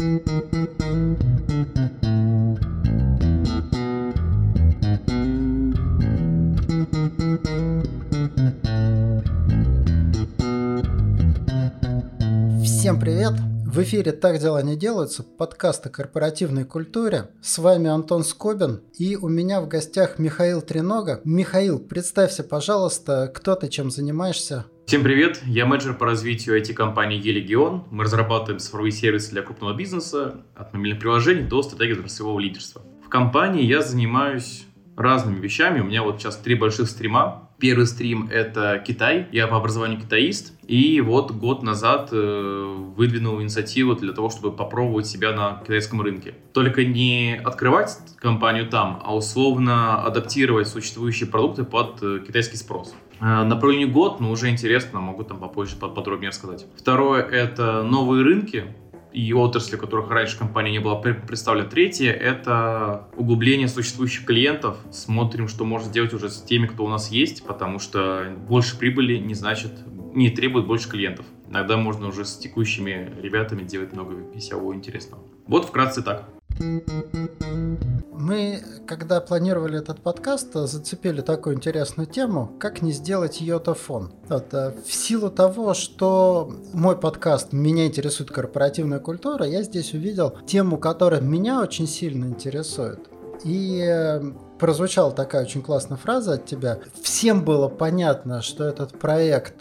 Всем привет! В эфире «Так дела не делаются» подкаст о корпоративной культуре. С вами Антон Скобин и у меня в гостях Михаил Тренога. Михаил, представься, пожалуйста, кто ты, чем занимаешься? Всем привет, я менеджер по развитию IT-компании Елегион. Мы разрабатываем цифровые сервисы для крупного бизнеса, от мобильных приложений до стратегии отраслевого лидерства. В компании я занимаюсь разными вещами. У меня вот сейчас три больших стрима. Первый стрим — это Китай. Я по образованию китаист. И вот год назад э, выдвинул инициативу для того, чтобы попробовать себя на китайском рынке. Только не открывать компанию там, а условно адаптировать существующие продукты под э, китайский спрос. Э, направление год, но уже интересно, могу там попозже подробнее рассказать. Второе — это новые рынки и отрасли, которых раньше компания не была представлена. Третье — это углубление существующих клиентов. Смотрим, что можно сделать уже с теми, кто у нас есть, потому что больше прибыли не значит, не требует больше клиентов. Иногда можно уже с текущими ребятами делать много веселого и интересного. Вот вкратце так. Мы, когда планировали этот подкаст, зацепили такую интересную тему, как не сделать йота-фон. Вот, э, в силу того, что мой подкаст «Меня интересует корпоративная культура», я здесь увидел тему, которая меня очень сильно интересует. И э, прозвучала такая очень классная фраза от тебя. Всем было понятно, что этот проект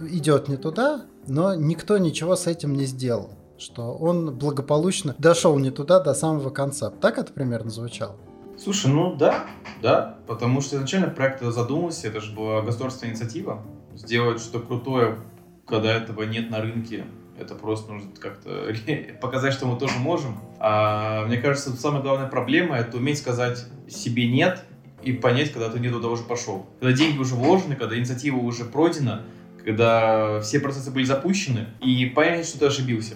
идет не туда, но никто ничего с этим не сделал что он благополучно дошел не туда до самого конца. Так это примерно звучало? Слушай, ну да, да, потому что изначально проект задумался, это же была государственная инициатива, сделать что-то крутое, когда этого нет на рынке, это просто нужно как-то показать, что мы тоже можем. А мне кажется, самая главная проблема — это уметь сказать себе «нет» и понять, когда ты не туда уже пошел. Когда деньги уже вложены, когда инициатива уже пройдена, когда все процессы были запущены, и понять, что ты ошибился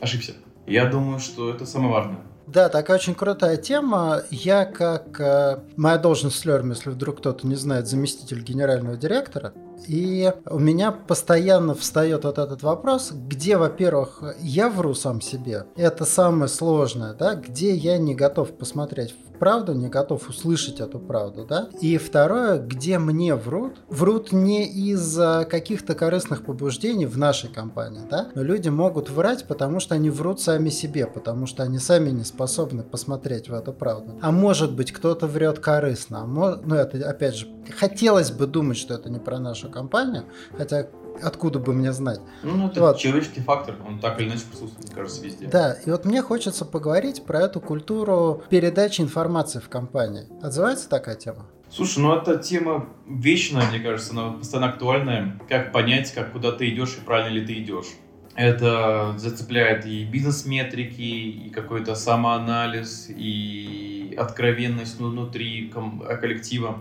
ошибся. Я думаю, что это самое важное. Да, такая очень крутая тема. Я как... Э, моя должность Слерм, если вдруг кто-то не знает, заместитель генерального директора. И у меня постоянно встает вот этот вопрос, где, во-первых, я вру сам себе. Это самое сложное, да, где я не готов посмотреть правду, не готов услышать эту правду, да. И второе, где мне врут, врут не из-за каких-то корыстных побуждений в нашей компании, да, но люди могут врать, потому что они врут сами себе, потому что они сами не способны посмотреть в эту правду. А может быть, кто-то врет корыстно, а мо... ну это опять же, хотелось бы думать, что это не про нашу компанию, хотя откуда бы мне знать. Ну, ну это вот. человеческий фактор, он так или иначе присутствует, мне кажется, везде. Да, и вот мне хочется поговорить про эту культуру передачи информации в компании. Отзывается такая тема? Слушай, ну эта тема вечная, мне кажется, она постоянно актуальная. Как понять, как куда ты идешь и правильно ли ты идешь. Это зацепляет и бизнес-метрики, и какой-то самоанализ, и откровенность внутри коллектива.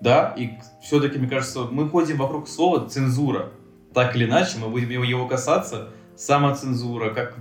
Да, и все-таки, мне кажется, мы ходим вокруг слова цензура так или иначе, мы будем его касаться, самоцензура, как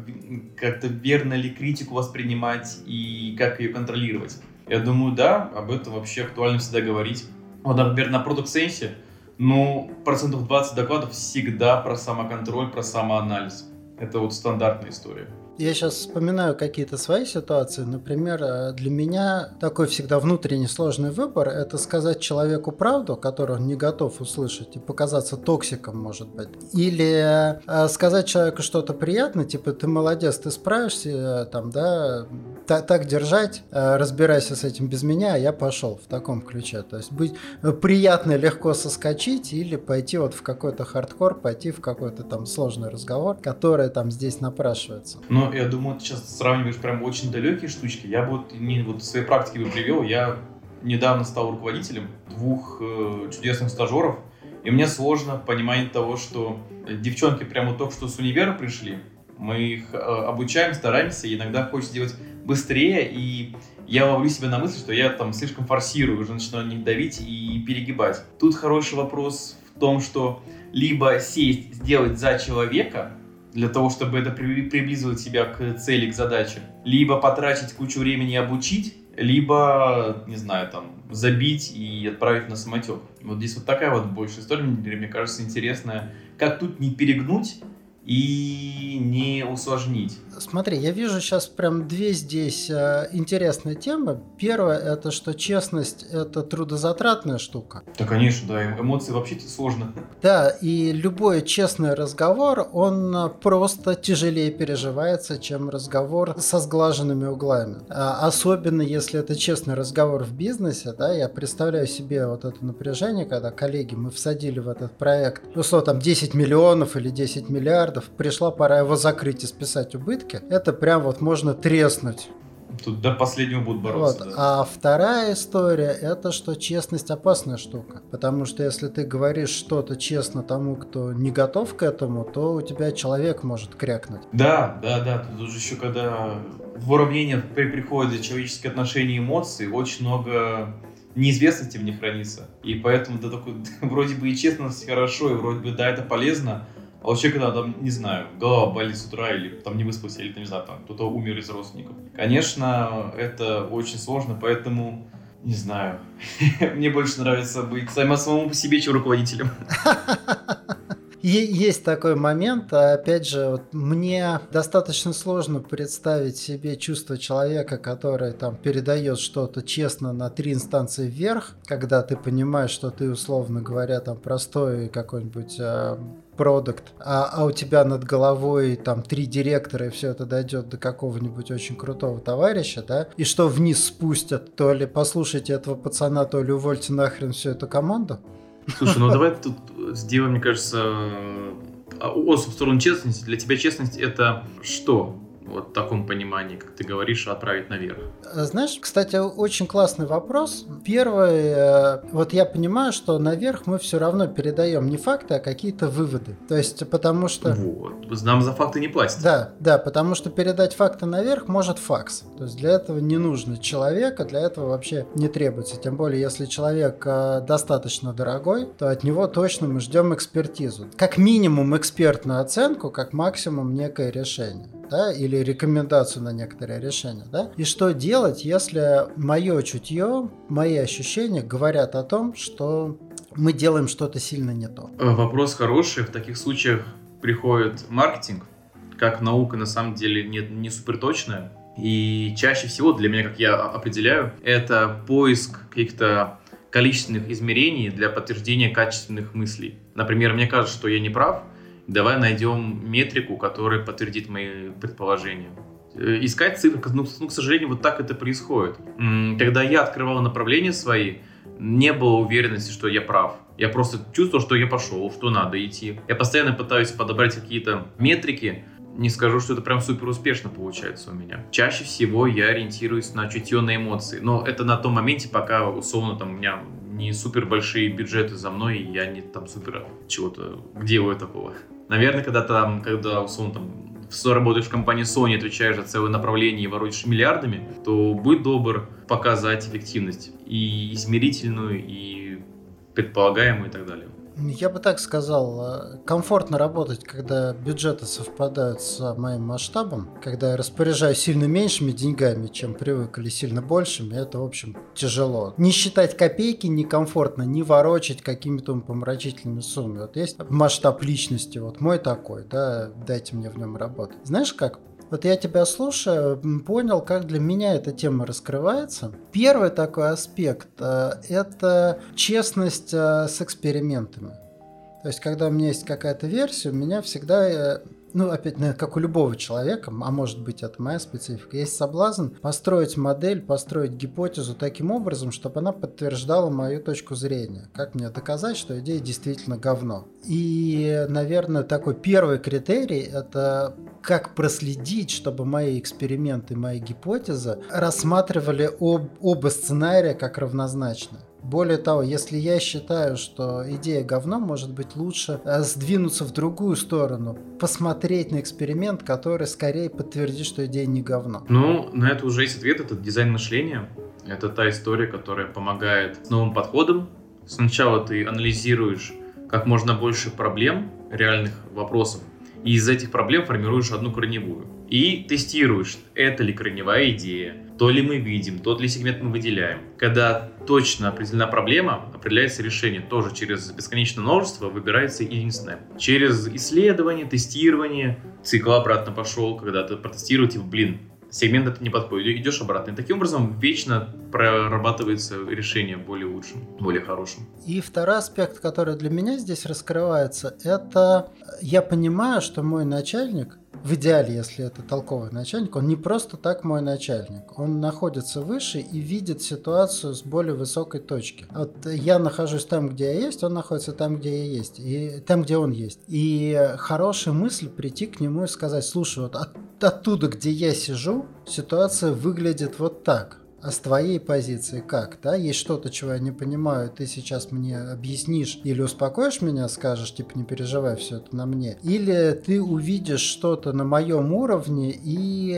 как-то верно ли критику воспринимать и как ее контролировать. Я думаю, да, об этом вообще актуально всегда говорить. Вот, например, на Product Sense, ну, процентов 20 докладов всегда про самоконтроль, про самоанализ. Это вот стандартная история. Я сейчас вспоминаю какие-то свои ситуации. Например, э, для меня такой всегда внутренний сложный выбор – это сказать человеку правду, которую он не готов услышать, и показаться токсиком, может быть. Или э, сказать человеку что-то приятное, типа «ты молодец, ты справишься, э, там, да, так, держать, разбирайся с этим без меня, а я пошел» в таком ключе. То есть быть приятно легко соскочить или пойти вот в какой-то хардкор, пойти в какой-то там сложный разговор, который там здесь напрашивается. Я думаю, ты сейчас сравниваешь прям очень далекие штучки. Я бы вот не вот своей практики бы привел. Я недавно стал руководителем двух э, чудесных стажеров, и мне сложно понимать того, что девчонки прямо только что с универа пришли, мы их э, обучаем, стараемся, иногда хочется делать быстрее, и я ловлю себя на мысли, что я там слишком форсирую, уже начинаю на них давить и перегибать. Тут хороший вопрос в том, что либо сесть, сделать за человека, для того, чтобы это приблизывать себя к цели, к задаче. Либо потратить кучу времени обучить, либо, не знаю, там, забить и отправить на самотек. Вот здесь вот такая вот больше история, мне кажется, интересная. Как тут не перегнуть и не усложнить. Смотри, я вижу сейчас прям две здесь э, интересные темы. Первое это что честность это трудозатратная штука. Да, конечно, да, эмоции вообще сложно. Да, и любой честный разговор, он э, просто тяжелее переживается, чем разговор со сглаженными углами. А, особенно если это честный разговор в бизнесе, да, я представляю себе вот это напряжение, когда коллеги, мы всадили в этот проект, ну, что там 10 миллионов или 10 миллиардов, пришла пора его закрыть и списать убытки, это прям вот можно треснуть. Тут до последнего будут бороться. Вот. Да. А вторая история это что честность опасная штука. Потому что если ты говоришь что-то честно тому, кто не готов к этому, то у тебя человек может крякнуть. Да, да, да. Тут уже еще когда в уравнение приходят человеческие отношения и эмоции, очень много неизвестности в них хранится. И поэтому да, такой, вроде бы и честность хорошо, и вроде бы да, это полезно, а вообще, когда там, не знаю, голова болит с утра, или там не выспался, или, там, не знаю, там кто-то умер из родственников. Конечно, это очень сложно, поэтому, не знаю, мне больше нравится быть самому по себе, чем руководителем. Есть такой момент, а опять же, вот мне достаточно сложно представить себе чувство человека, который там передает что-то честно на три инстанции вверх, когда ты понимаешь, что ты, условно говоря, там простой какой-нибудь а, продукт, а, а у тебя над головой там три директора, и все это дойдет до какого-нибудь очень крутого товарища, да, и что вниз спустят, то ли послушайте этого пацана, то ли увольте нахрен всю эту команду. Слушай, ну давай тут сделаем, мне кажется, от в сторону честности. Для тебя честность это что? Вот в таком понимании, как ты говоришь, отправить наверх? Э, знаешь, кстати, очень классный вопрос. Первый, э, вот я понимаю, что наверх мы все равно передаем не факты, а какие-то выводы. То есть, потому что... Вот, нам за факты не платят. Да, да, потому что передать факты наверх может факс. То есть, для этого не нужно человека, для этого вообще не требуется. Тем более, если человек э, достаточно дорогой, то от него точно мы ждем экспертизу. Как минимум экспертную оценку, как максимум некое решение да, или рекомендацию на некоторое решение, да, и что делать, если мое чутье, мои ощущения говорят о том, что мы делаем что-то сильно не то. Э, вопрос хороший. В таких случаях приходит маркетинг, как наука на самом деле не, не супер точная. И чаще всего для меня, как я определяю, это поиск каких-то количественных измерений для подтверждения качественных мыслей. Например, мне кажется, что я не прав, давай найдем метрику, которая подтвердит мои предположения. Э, искать цифры, ну, ну, к сожалению, вот так это происходит. Когда я открывал направления свои, не было уверенности, что я прав. Я просто чувствовал, что я пошел, что надо идти. Я постоянно пытаюсь подобрать какие-то метрики. Не скажу, что это прям супер успешно получается у меня. Чаще всего я ориентируюсь на чутье на эмоции. Но это на том моменте, пока условно там у меня не супер большие бюджеты за мной, и я не там супер чего-то делаю такого. Наверное, когда там, когда, условно, там, работаешь в компании Sony, отвечаешь за целое направление и воротишь миллиардами, то будь добр показать эффективность и измерительную, и предполагаемую и так далее. Я бы так сказал, э, комфортно работать, когда бюджеты совпадают с моим масштабом, когда я распоряжаюсь сильно меньшими деньгами, чем привык, или сильно большими, это, в общем, тяжело. Не считать копейки некомфортно, не ворочать какими-то помрачительными суммами. Вот есть масштаб личности, вот мой такой, да, дайте мне в нем работать. Знаешь как? Вот я тебя слушаю, понял, как для меня эта тема раскрывается. Первый такой аспект э, – это честность э, с экспериментами. То есть, когда у меня есть какая-то версия, у меня всегда э, ну, опять, как у любого человека, а может быть это моя специфика, есть соблазн построить модель, построить гипотезу таким образом, чтобы она подтверждала мою точку зрения. Как мне доказать, что идея действительно говно? И, наверное, такой первый критерий – это как проследить, чтобы мои эксперименты, мои гипотезы рассматривали об, оба сценария как равнозначные. Более того, если я считаю, что идея говно, может быть лучше э, сдвинуться в другую сторону, посмотреть на эксперимент, который скорее подтвердит, что идея не говно. Ну, на это уже есть ответ, это дизайн мышления. Это та история, которая помогает с новым подходом. Сначала ты анализируешь как можно больше проблем, реальных вопросов, и из этих проблем формируешь одну корневую. И тестируешь, это ли корневая идея, то ли мы видим, тот ли сегмент мы выделяем. Когда точно определена проблема, определяется решение тоже через бесконечное множество, выбирается единственное. Через исследование, тестирование, цикл обратно пошел, когда ты протестируешь, типа, блин, сегмент это не подходит, идешь обратно. И таким образом вечно прорабатывается решение более лучшим, более хорошим. И второй аспект, который для меня здесь раскрывается, это я понимаю, что мой начальник в идеале, если это толковый начальник, он не просто так мой начальник. Он находится выше и видит ситуацию с более высокой точки. Вот я нахожусь там, где я есть, он находится там, где я есть, и там, где он есть. И хорошая мысль прийти к нему и сказать, слушай, вот от, оттуда, где я сижу, ситуация выглядит вот так. А с твоей позиции как, да? Есть что-то, чего я не понимаю, ты сейчас мне объяснишь или успокоишь меня, скажешь, типа, не переживай, все это на мне. Или ты увидишь что-то на моем уровне, и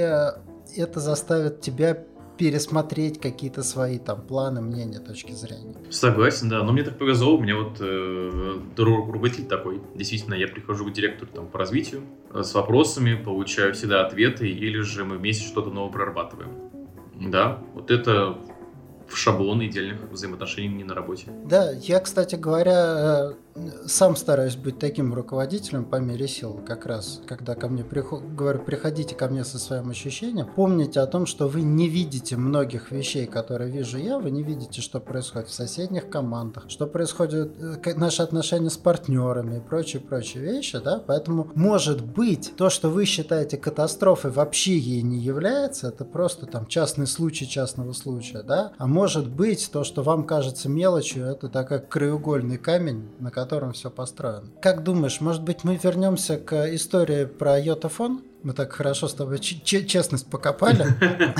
это заставит тебя пересмотреть какие-то свои там планы, мнения, точки зрения. Согласен, да. Но мне так повезло, у меня вот э, руководитель такой. Действительно, я прихожу к директору там, по развитию э, с вопросами, получаю всегда ответы, или же мы вместе что-то новое прорабатываем. Да, вот это в шаблон идеальных взаимоотношений не на работе. Да, я, кстати говоря, сам стараюсь быть таким руководителем по мере сил, как раз, когда ко мне приход... говорю, приходите ко мне со своим ощущением, помните о том, что вы не видите многих вещей, которые вижу я, вы не видите, что происходит в соседних командах, что происходит э, наши отношения с партнерами и прочие-прочие вещи, да, поэтому может быть то, что вы считаете катастрофой, вообще ей не является, это просто там частный случай частного случая, да, а может быть то, что вам кажется мелочью, это такой краеугольный камень, на котором котором все построено. Как думаешь, может быть, мы вернемся к истории про йотафон? Мы так хорошо с тобой честность покопали.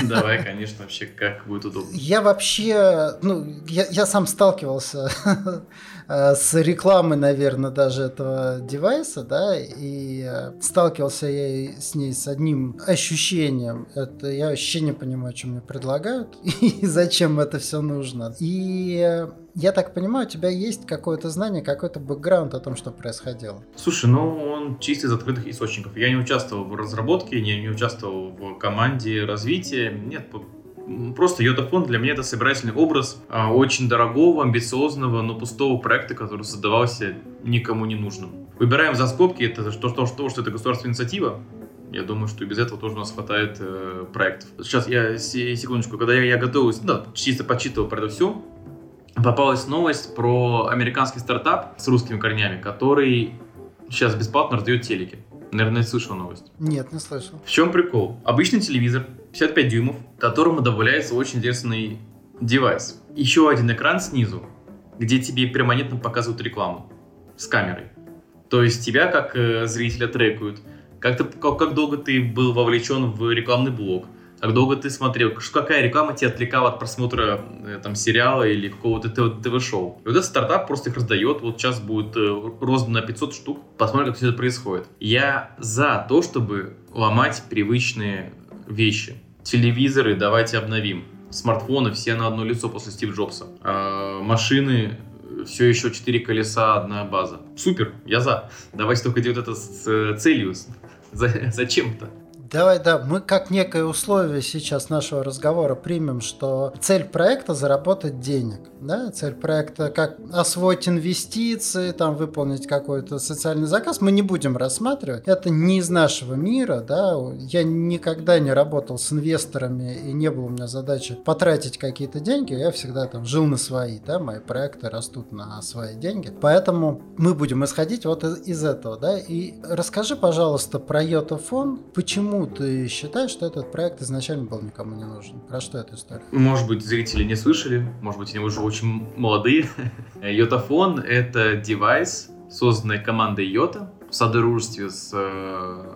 Давай, конечно, вообще как будет удобно. Я вообще, ну, я, я сам сталкивался с рекламой, наверное, даже этого девайса, да, и э, сталкивался я с ней с одним ощущением. Это я вообще не понимаю, что мне предлагают и зачем это все нужно. И э, я так понимаю, у тебя есть какое-то знание, какой-то бэкграунд о том, что происходило. Слушай, ну он чисто из открытых источников. Я не участвовал в разработке, не, не участвовал в команде развития. Нет, Просто Йотафон для меня это собирательный образ а, очень дорогого, амбициозного, но пустого проекта, который создавался никому не нужным. Выбираем за скобки, это то, что, что, что это государственная инициатива. Я думаю, что и без этого тоже у нас хватает э, проектов. Сейчас я секундочку, когда я, я готовился, да, чисто почитывал про это все, попалась новость про американский стартап с русскими корнями, который сейчас бесплатно раздает телеки. Наверное, слышал новость. Нет, не слышал. В чем прикол? Обычный телевизор, 55 дюймов, к которому добавляется очень интересный девайс. Еще один экран снизу, где тебе перманентно показывают рекламу с камерой. То есть тебя как э, зрителя трекают, как, ты, как, как долго ты был вовлечен в рекламный блок, как долго ты смотрел, какая реклама тебя отвлекала от просмотра э, там сериала или какого-то ТВ-шоу. И вот этот стартап просто их раздает, вот сейчас будет э, роздано на 500 штук, посмотрим, как все это происходит. Я за то, чтобы ломать привычные вещи. Телевизоры давайте обновим. Смартфоны все на одно лицо после Стив Джобса. А, машины все еще четыре колеса, одна база. Супер, я за. Давайте только делать это с э, целью. Зачем-то? Давай, да, мы как некое условие сейчас нашего разговора примем, что цель проекта заработать денег. Да? Цель проекта как освоить инвестиции, там выполнить какой-то социальный заказ, мы не будем рассматривать. Это не из нашего мира. Да? Я никогда не работал с инвесторами и не было у меня задачи потратить какие-то деньги. Я всегда там жил на свои. Да? Мои проекты растут на свои деньги. Поэтому мы будем исходить вот из, из этого. Да? И расскажи, пожалуйста, про Йотафон. Почему ты считаешь, что этот проект изначально был никому не нужен? Про что эта история? Может быть, зрители не слышали, может быть, они уже очень молодые. Йотафон — это девайс, созданный командой Йота в содружестве с э,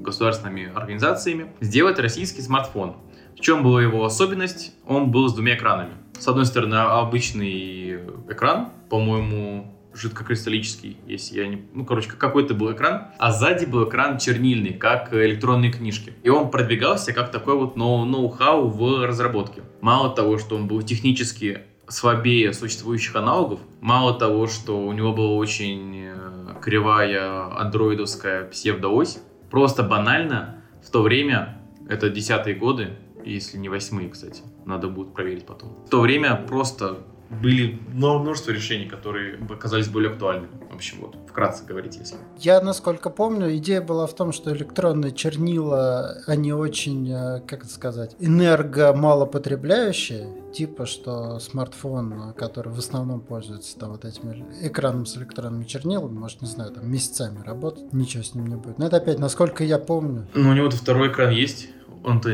государственными организациями, сделать российский смартфон. В чем была его особенность? Он был с двумя экранами. С одной стороны, обычный экран, по-моему, жидкокристаллический, если я не... Ну, короче, какой-то был экран, а сзади был экран чернильный, как электронные книжки. И он продвигался как такой вот ноу-хау в разработке. Мало того, что он был технически слабее существующих аналогов, мало того, что у него была очень э, кривая андроидовская псевдоось, просто банально В то время, это десятые годы, если не восьмые, кстати, надо будет проверить потом. В то время просто были множество решений, которые оказались более актуальными. В общем, вот, вкратце говорить, если. Я, насколько помню, идея была в том, что электронные чернила, они очень, э, как это сказать, энергомалопотребляющие, типа, что смартфон, который в основном пользуется там вот этим экраном с электронными чернилами, может, не знаю, там месяцами работать, ничего с ним не будет. Но это опять, насколько я помню. Ну, у него-то второй экран есть, он-то,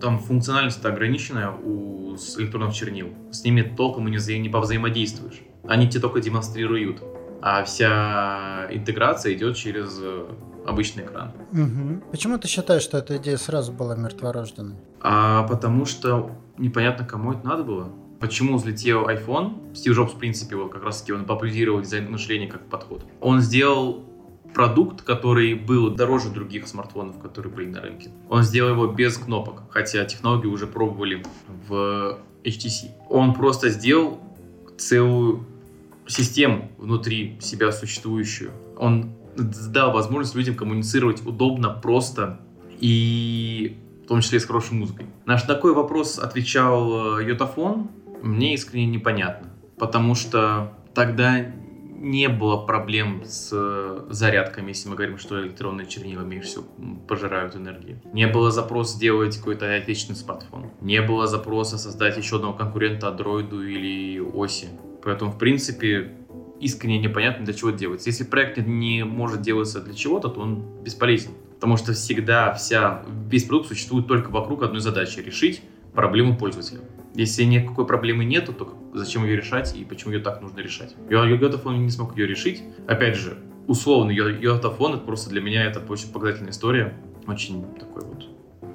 там функциональность ограниченная у электронных чернил. С ними толком и не, вза- не повзаимодействуешь. Они тебе только демонстрируют. А вся интеграция идет через э, обычный экран. Угу. Почему ты считаешь, что эта идея сразу была мертворожденной? А потому что непонятно, кому это надо было. Почему взлетел iPhone? Стив Джобс, в принципе, вот как раз таки он популяризировал дизайн мышления как подход. Он сделал продукт, который был дороже других смартфонов, которые были на рынке. Он сделал его без кнопок, хотя технологии уже пробовали в HTC. Он просто сделал целую систему внутри себя существующую. Он дал возможность людям коммуницировать удобно, просто и в том числе с хорошей музыкой. Наш такой вопрос отвечал Йотафон, мне искренне непонятно, потому что тогда не было проблем с э, зарядками, если мы говорим, что электронные чернила меньше всего пожирают энергии. Не было запроса сделать какой-то отечественный смартфон. Не было запроса создать еще одного конкурента Android или оси. Поэтому, в принципе, искренне непонятно, для чего это делается. Если проект не может делаться для чего-то, то он бесполезен. Потому что всегда вся, весь продукт существует только вокруг одной задачи – решить проблему пользователя. Если никакой проблемы нету, то зачем ее решать и почему ее так нужно решать? Йотафон не смог ее решить. Опять же, условно, йотафон это просто для меня это очень показательная история. Очень такой вот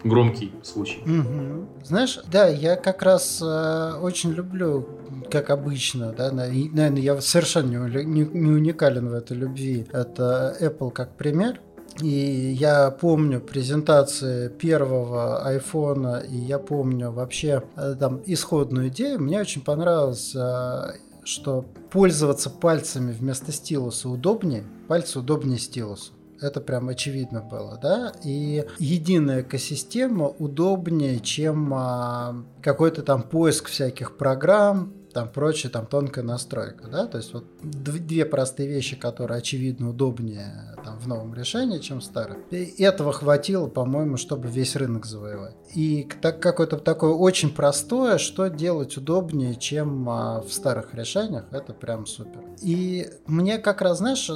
громкий случай. Угу. Знаешь, да, я как раз э, очень люблю, как обычно, да, наверное, я совершенно не, не, не уникален в этой любви. Это Apple как пример. И я помню презентации первого айфона, и я помню вообще э, там исходную идею. Мне очень понравилось, э, что пользоваться пальцами вместо стилуса удобнее. Пальцы удобнее стилуса. Это прям очевидно было, да? И единая экосистема удобнее, чем а, какой-то там поиск всяких программ, там прочее, там тонкая настройка, да, то есть вот две простые вещи, которые очевидно удобнее там в новом решении, чем в старом. И этого хватило, по-моему, чтобы весь рынок завоевать. И так какое-то такое очень простое, что делать удобнее, чем а, в старых решениях, это прям супер. И мне как раз, знаешь,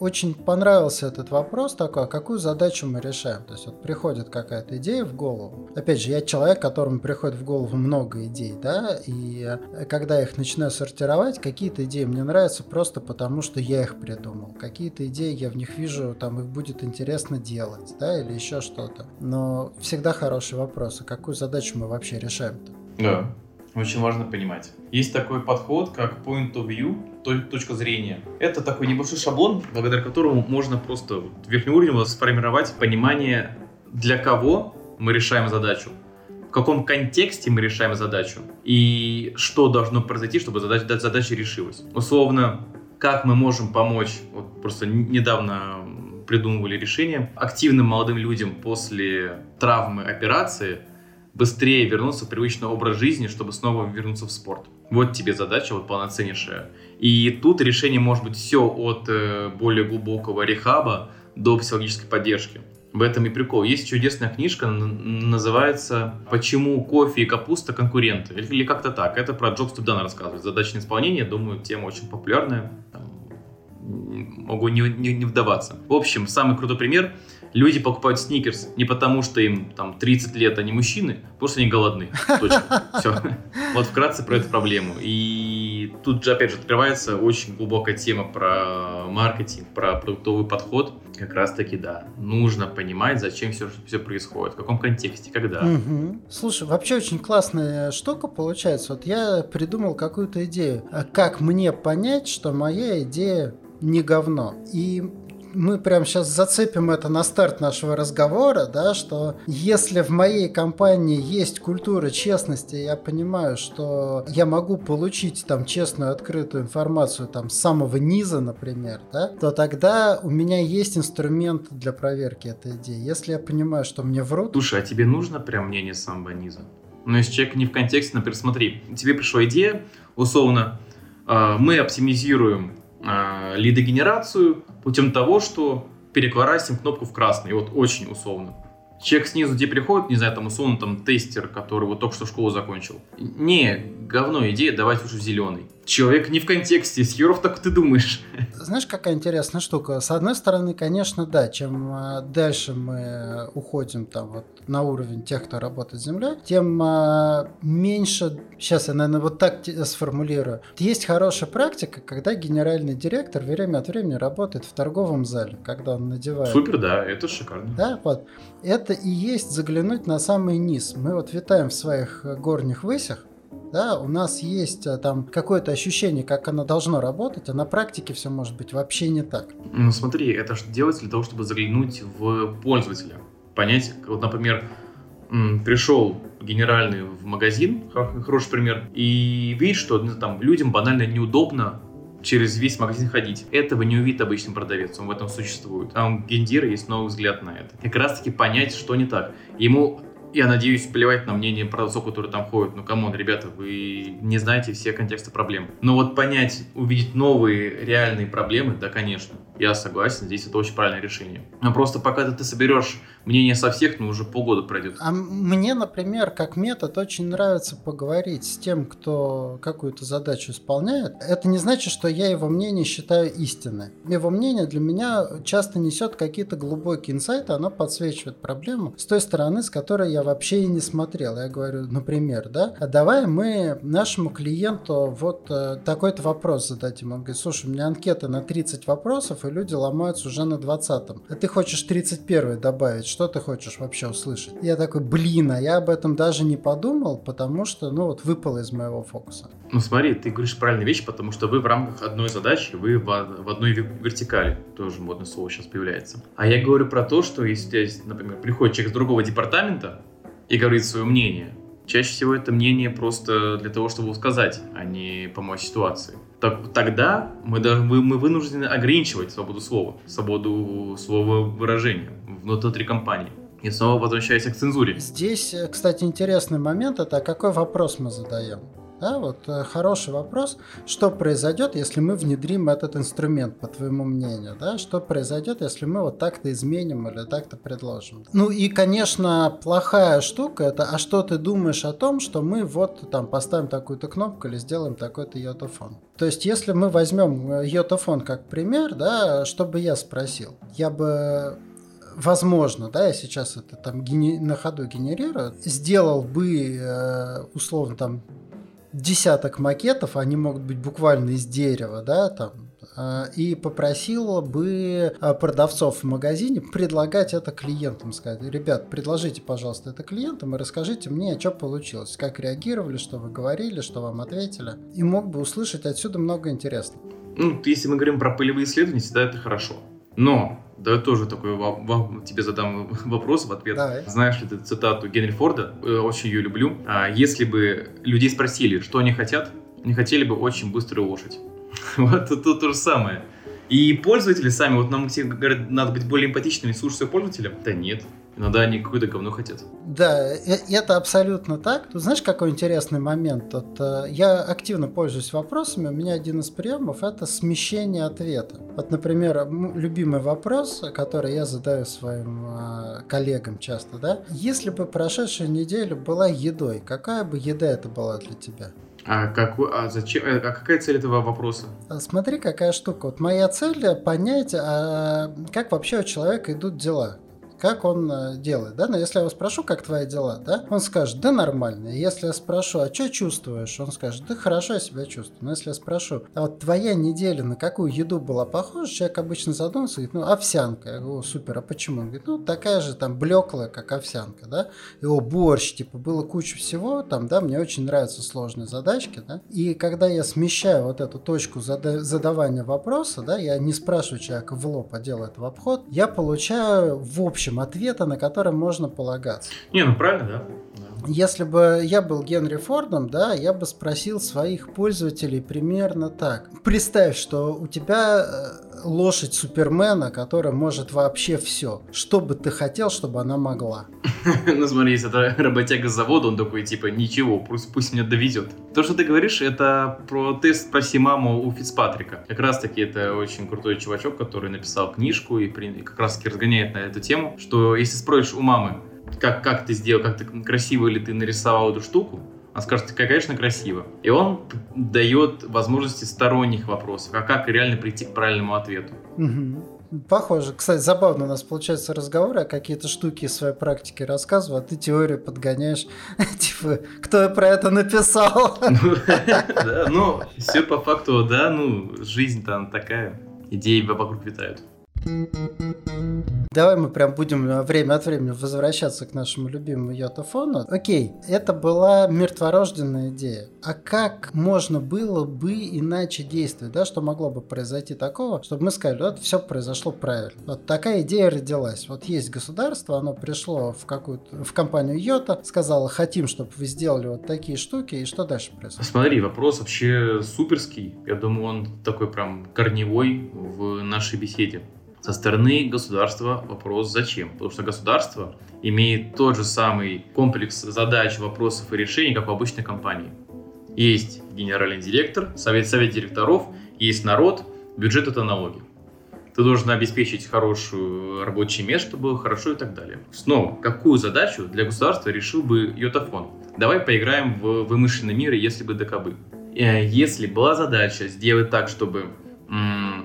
очень понравился этот вопрос такой, а какую задачу мы решаем. То есть вот приходит какая-то идея в голову. Опять же, я человек, которому приходит в голову много идей, да, и когда я их начинаю сортировать, какие-то идеи мне нравятся просто потому, что я их придумал. Какие-то идеи я в них вижу, там их будет интересно делать, да, или еще что-то. Но всегда хороший вопрос, а какую задачу мы вообще решаем-то? Да. Очень важно понимать. Есть такой подход, как point of view, точка зрения. Это такой небольшой шаблон, благодаря которому можно просто в верхнем уровне сформировать понимание, для кого мы решаем задачу, в каком контексте мы решаем задачу и что должно произойти, чтобы задача, задача решилась. Условно, как мы можем помочь, вот просто недавно придумывали решение, активным молодым людям после травмы операции быстрее вернуться в привычный образ жизни, чтобы снова вернуться в спорт. Вот тебе задача вот полноценнейшая. И тут решение может быть все от э, более глубокого рехаба до психологической поддержки. В этом и прикол. Есть чудесная книжка, называется «Почему кофе и капуста конкуренты?» Или как-то так. Это про Джобс Тудана рассказывает. Задача на исполнение, думаю, тема очень популярная. Могу не, не, не вдаваться. В общем, самый крутой пример – люди покупают сникерс не потому, что им там 30 лет, они мужчины, потому что они голодны. Точно. Все. Вот вкратце про эту проблему. И тут же, опять же, открывается очень глубокая тема про маркетинг, про продуктовый подход. Как раз таки, да, нужно понимать, зачем все, все происходит, в каком контексте, когда. Угу. Слушай, вообще очень классная штука получается. Вот я придумал какую-то идею. А как мне понять, что моя идея не говно? И мы прямо сейчас зацепим это на старт нашего разговора, да, что если в моей компании есть культура честности, я понимаю, что я могу получить там честную, открытую информацию там с самого низа, например, да, то тогда у меня есть инструмент для проверки этой идеи. Если я понимаю, что мне врут... Слушай, а тебе нужно прям мнение с самого низа? Ну, если человек не в контексте, например, смотри, тебе пришла идея, условно, а, мы оптимизируем э, лидогенерацию путем того, что перекварасим кнопку в красный, вот очень условно. Человек снизу где приходит, не знаю, там условно там тестер, который вот только что школу закончил. Не, говно идея, давайте уже в зеленый человек не в контексте, с Херов так ты думаешь. Знаешь, какая интересная штука? С одной стороны, конечно, да, чем а, дальше мы уходим там вот на уровень тех, кто работает с землей, тем а, меньше, сейчас я, наверное, вот так сформулирую. Есть хорошая практика, когда генеральный директор время от времени работает в торговом зале, когда он надевает... Супер, да, это шикарно. Да, вот. Это и есть заглянуть на самый низ. Мы вот витаем в своих горних высях, да, у нас есть э, там какое-то ощущение, как оно должно работать, а на практике все может быть вообще не так. Ну смотри, это же делается для того, чтобы заглянуть в пользователя. Понять, вот, например, пришел генеральный в магазин, хороший пример, и видит, что ну, там людям банально неудобно через весь магазин ходить. Этого не увидит обычный продавец, он в этом существует. А у гендира есть новый взгляд на это. Как раз таки понять, что не так. Ему я надеюсь, плевать на мнение продавцов, которые там ходят. Ну, come on, ребята, вы не знаете все контексты проблем. Но вот понять, увидеть новые реальные проблемы, да, конечно. Я согласен, здесь это очень правильное решение. Но просто пока ты соберешь мнение со всех, ну уже полгода пройдет. А мне, например, как метод очень нравится поговорить с тем, кто какую-то задачу исполняет. Это не значит, что я его мнение считаю истинной. Его мнение для меня часто несет какие-то глубокие инсайты, оно подсвечивает проблему с той стороны, с которой я вообще и не смотрел. Я говорю, например, да, а давай мы нашему клиенту вот э, такой-то вопрос зададим. Он говорит, слушай, у меня анкета на 30 вопросов, и люди ломаются уже на 20-м. А ты хочешь 31 добавить, что ты хочешь вообще услышать? Я такой, блин, а я об этом даже не подумал, потому что, ну вот, выпало из моего фокуса. Ну смотри, ты говоришь правильные вещи, потому что вы в рамках одной задачи, вы в, в одной вертикали, тоже модное слово сейчас появляется. А я говорю про то, что если, например, приходит человек с другого департамента и говорит свое мнение, чаще всего это мнение просто для того, чтобы сказать, а не помочь ситуации так, тогда мы, мы, вынуждены ограничивать свободу слова, свободу слова выражения внутри компании. И снова возвращаясь к цензуре. Здесь, э, кстати, интересный момент, это какой вопрос мы задаем. Да, вот э, хороший вопрос. Что произойдет, если мы внедрим этот инструмент, по твоему мнению? Да? Что произойдет, если мы вот так-то изменим или так-то предложим? Ну и, конечно, плохая штука это, а что ты думаешь о том, что мы вот там поставим такую-то кнопку или сделаем такой-то йотофон? То есть, если мы возьмем э, йотофон как пример, да, что бы я спросил? Я бы возможно, да, я сейчас это там гени- на ходу генерирую, сделал бы э, условно там десяток макетов, они могут быть буквально из дерева, да, там, а, и попросил бы а, продавцов в магазине предлагать это клиентам, сказать, ребят, предложите, пожалуйста, это клиентам и расскажите мне, что получилось, как реагировали, что вы говорили, что вам ответили, и мог бы услышать отсюда много интересного. Ну, если мы говорим про полевые исследования, всегда это хорошо. Но да, тоже такой тебе задам вопрос в ответ. Давай. Знаешь ли ты цитату Генри Форда? Э, очень ее люблю. А если бы людей спросили, что они хотят, они хотели бы очень быструю лошадь. Вот тут то, то же самое. И пользователи сами, вот нам все говорят, надо быть более эмпатичными, слушать своего пользователя. Да нет, Иногда они какое-то говно хотят. Да, э, это абсолютно так. Тут знаешь, какой интересный момент? Вот, э, я активно пользуюсь вопросами. У меня один из приемов – это смещение ответа. Вот, например, любимый вопрос, который я задаю своим э, коллегам часто, да? Если бы прошедшая неделя была едой, какая бы еда это была для тебя? А, какой, а зачем? А какая цель этого вопроса? Смотри, какая штука. Вот моя цель понять, а как вообще у человека идут дела как он э, делает, да, но если я его спрошу, как твои дела, да, он скажет, да нормально. Если я спрошу, а что чувствуешь, он скажет, да хорошо я себя чувствую. Но если я спрошу, а вот твоя неделя на какую еду была похожа, человек обычно задумывается, говорит, ну овсянка. Я говорю, супер, а почему? Он говорит, ну такая же там блеклая, как овсянка, да. Его борщ, типа, было куча всего, там, да, мне очень нравятся сложные задачки, да. И когда я смещаю вот эту точку зада- задавания вопроса, да, я не спрашиваю человека в лоб, а делаю это в обход, я получаю в общем ответа, на который можно полагаться. Не, ну правильно, да. Если бы я был Генри Фордом, да, я бы спросил своих пользователей примерно так. Представь, что у тебя э, лошадь Супермена, которая может вообще все. Что бы ты хотел, чтобы она могла? Ну смотри, если это работяга с завода, он такой, типа, ничего, пусть, пусть меня довезет. То, что ты говоришь, это про тест «Спроси маму» у Фицпатрика. Как раз таки это очень крутой чувачок, который написал книжку и как раз таки разгоняет на эту тему, что если спросишь у мамы, как, как ты сделал, как ты красиво ли ты нарисовал эту штуку, он скажет, конечно, красиво. И он дает возможности сторонних вопросов, а как реально прийти к правильному ответу. Угу. Похоже. Кстати, забавно у нас получается разговоры, а какие-то штуки из своей практики рассказываю, а ты теорию подгоняешь. Типа, кто про это написал? Ну, все по факту, да, ну, жизнь там такая. Идеи вокруг витают. Давай мы прям будем э, время от времени возвращаться к нашему любимому йотафону. Окей, это была мертворожденная идея. А как можно было бы иначе действовать, да, что могло бы произойти такого, чтобы мы сказали, вот все произошло правильно. Вот такая идея родилась. Вот есть государство, оно пришло в какую-то, в компанию Йота, сказало, хотим, чтобы вы сделали вот такие штуки, и что дальше происходит? Смотри, вопрос вообще суперский. Я думаю, он такой прям корневой в нашей беседе. Со стороны государства вопрос зачем? Потому что государство имеет тот же самый комплекс задач, вопросов и решений, как в обычной компании. Есть генеральный директор, совет, совет директоров, есть народ, бюджет это налоги. Ты должен обеспечить хорошую рабочее место, чтобы было хорошо и так далее. Снова, какую задачу для государства решил бы Йотафон? Давай поиграем в вымышленный мир, если бы ДКБ. Э, если была задача сделать так, чтобы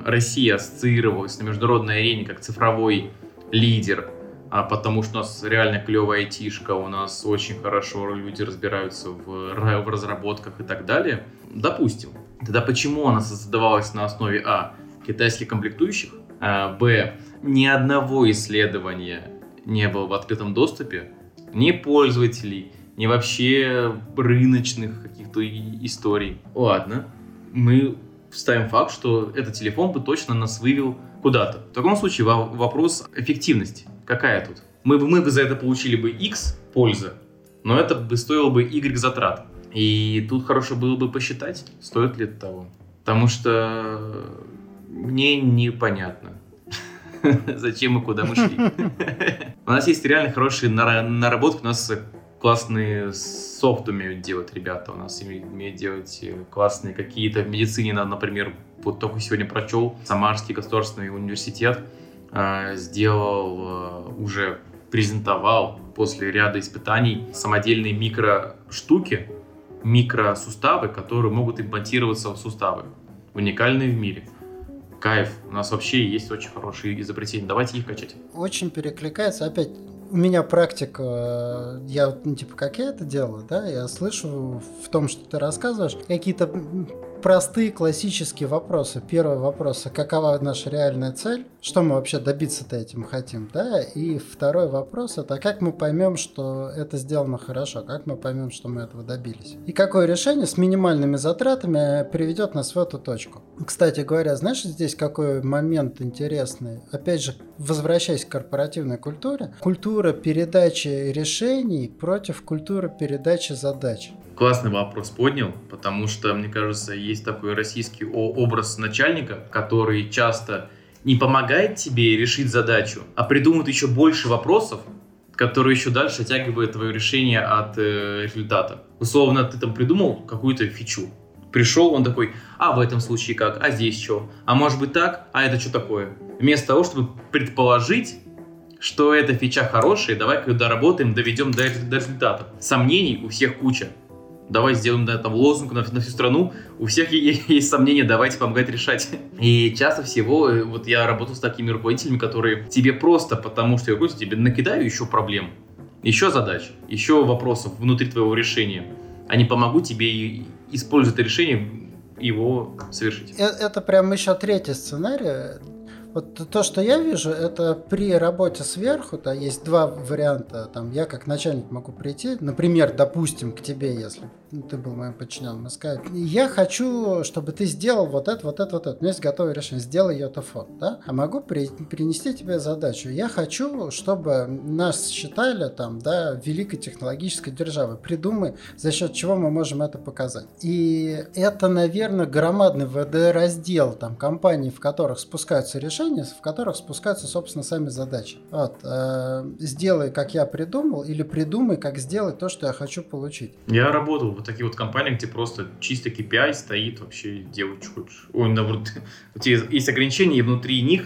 Россия ассоциировалась на международной арене как цифровой лидер, а потому что у нас реально клевая айтишка, у нас очень хорошо люди разбираются в, в разработках и так далее, допустим. Тогда почему она создавалась на основе А. Китайских комплектующих, а, Б. Ни одного исследования не было в открытом доступе, ни пользователей, ни вообще рыночных каких-то историй. Ладно, мы ставим факт, что этот телефон бы точно нас вывел куда-то. В таком случае вопрос эффективности. Какая тут? Мы бы, мы бы за это получили бы X пользы, но это бы стоило бы Y затрат. И тут хорошо было бы посчитать, стоит ли это того. Потому что мне непонятно, зачем и куда мы шли. У нас есть реально хорошие наработки, у нас классные софт умеют делать ребята. У нас умеют делать э, классные какие-то в медицине, например, вот только сегодня прочел, Самарский государственный университет э, сделал, э, уже презентовал после ряда испытаний самодельные микроштуки, микросуставы, которые могут имплантироваться в суставы. Уникальные в мире. Кайф. У нас вообще есть очень хорошие изобретения. Давайте их качать. Очень перекликается. Опять у меня практика, я, ну, типа, как я это делаю, да, я слышу в том, что ты рассказываешь, какие-то простые классические вопросы. Первый вопрос, а какова наша реальная цель? Что мы вообще добиться-то этим хотим, да? И второй вопрос, это как мы поймем, что это сделано хорошо, как мы поймем, что мы этого добились. И какое решение с минимальными затратами приведет нас в эту точку. Кстати говоря, знаешь, здесь какой момент интересный? Опять же, возвращаясь к корпоративной культуре, культура передачи решений против культуры передачи задач классный вопрос поднял, потому что, мне кажется, есть такой российский образ начальника, который часто не помогает тебе решить задачу, а придумывает еще больше вопросов, которые еще дальше оттягивают твое решение от э, результата. Условно, ты там придумал какую-то фичу, пришел, он такой, а в этом случае как, а здесь что, а может быть так, а это что такое? Вместо того, чтобы предположить, что эта фича хорошая, давай когда работаем, доведем до, до результата. Сомнений у всех куча. Давай сделаем да, там лозунг на, на всю страну, у всех есть, сомнения, давайте помогать решать. И часто всего, э, вот я работал с такими руководителями, которые тебе просто потому, что я руководитель, тебе накидаю еще проблем, еще задач, еще вопросов внутри твоего решения. Они помогут тебе использовать это решение, его совершить. Э, это прям еще третий сценарий. Вот то, что я вижу, это при работе сверху, да, есть два варианта. Там я как начальник могу прийти, например, допустим, к тебе, если ты был моим подчиненным, и сказать, я хочу, чтобы ты сделал вот это, вот это, вот это. У меня есть готовое решение, сделай йотафон, да? А могу при, принести тебе задачу. Я хочу, чтобы нас считали там, да, великой технологической державой. Придумай, за счет чего мы можем это показать. И это, наверное, громадный ВД-раздел там компаний, в которых спускаются решения, в которых спускаются, собственно, сами задачи. Вот, э, сделай, как я придумал, или придумай, как сделать то, что я хочу получить. Я работал в вот такие вот компании, где просто чисто KPI стоит вообще делать что хочешь. Ой, наоборот, у тебя есть ограничения, и внутри них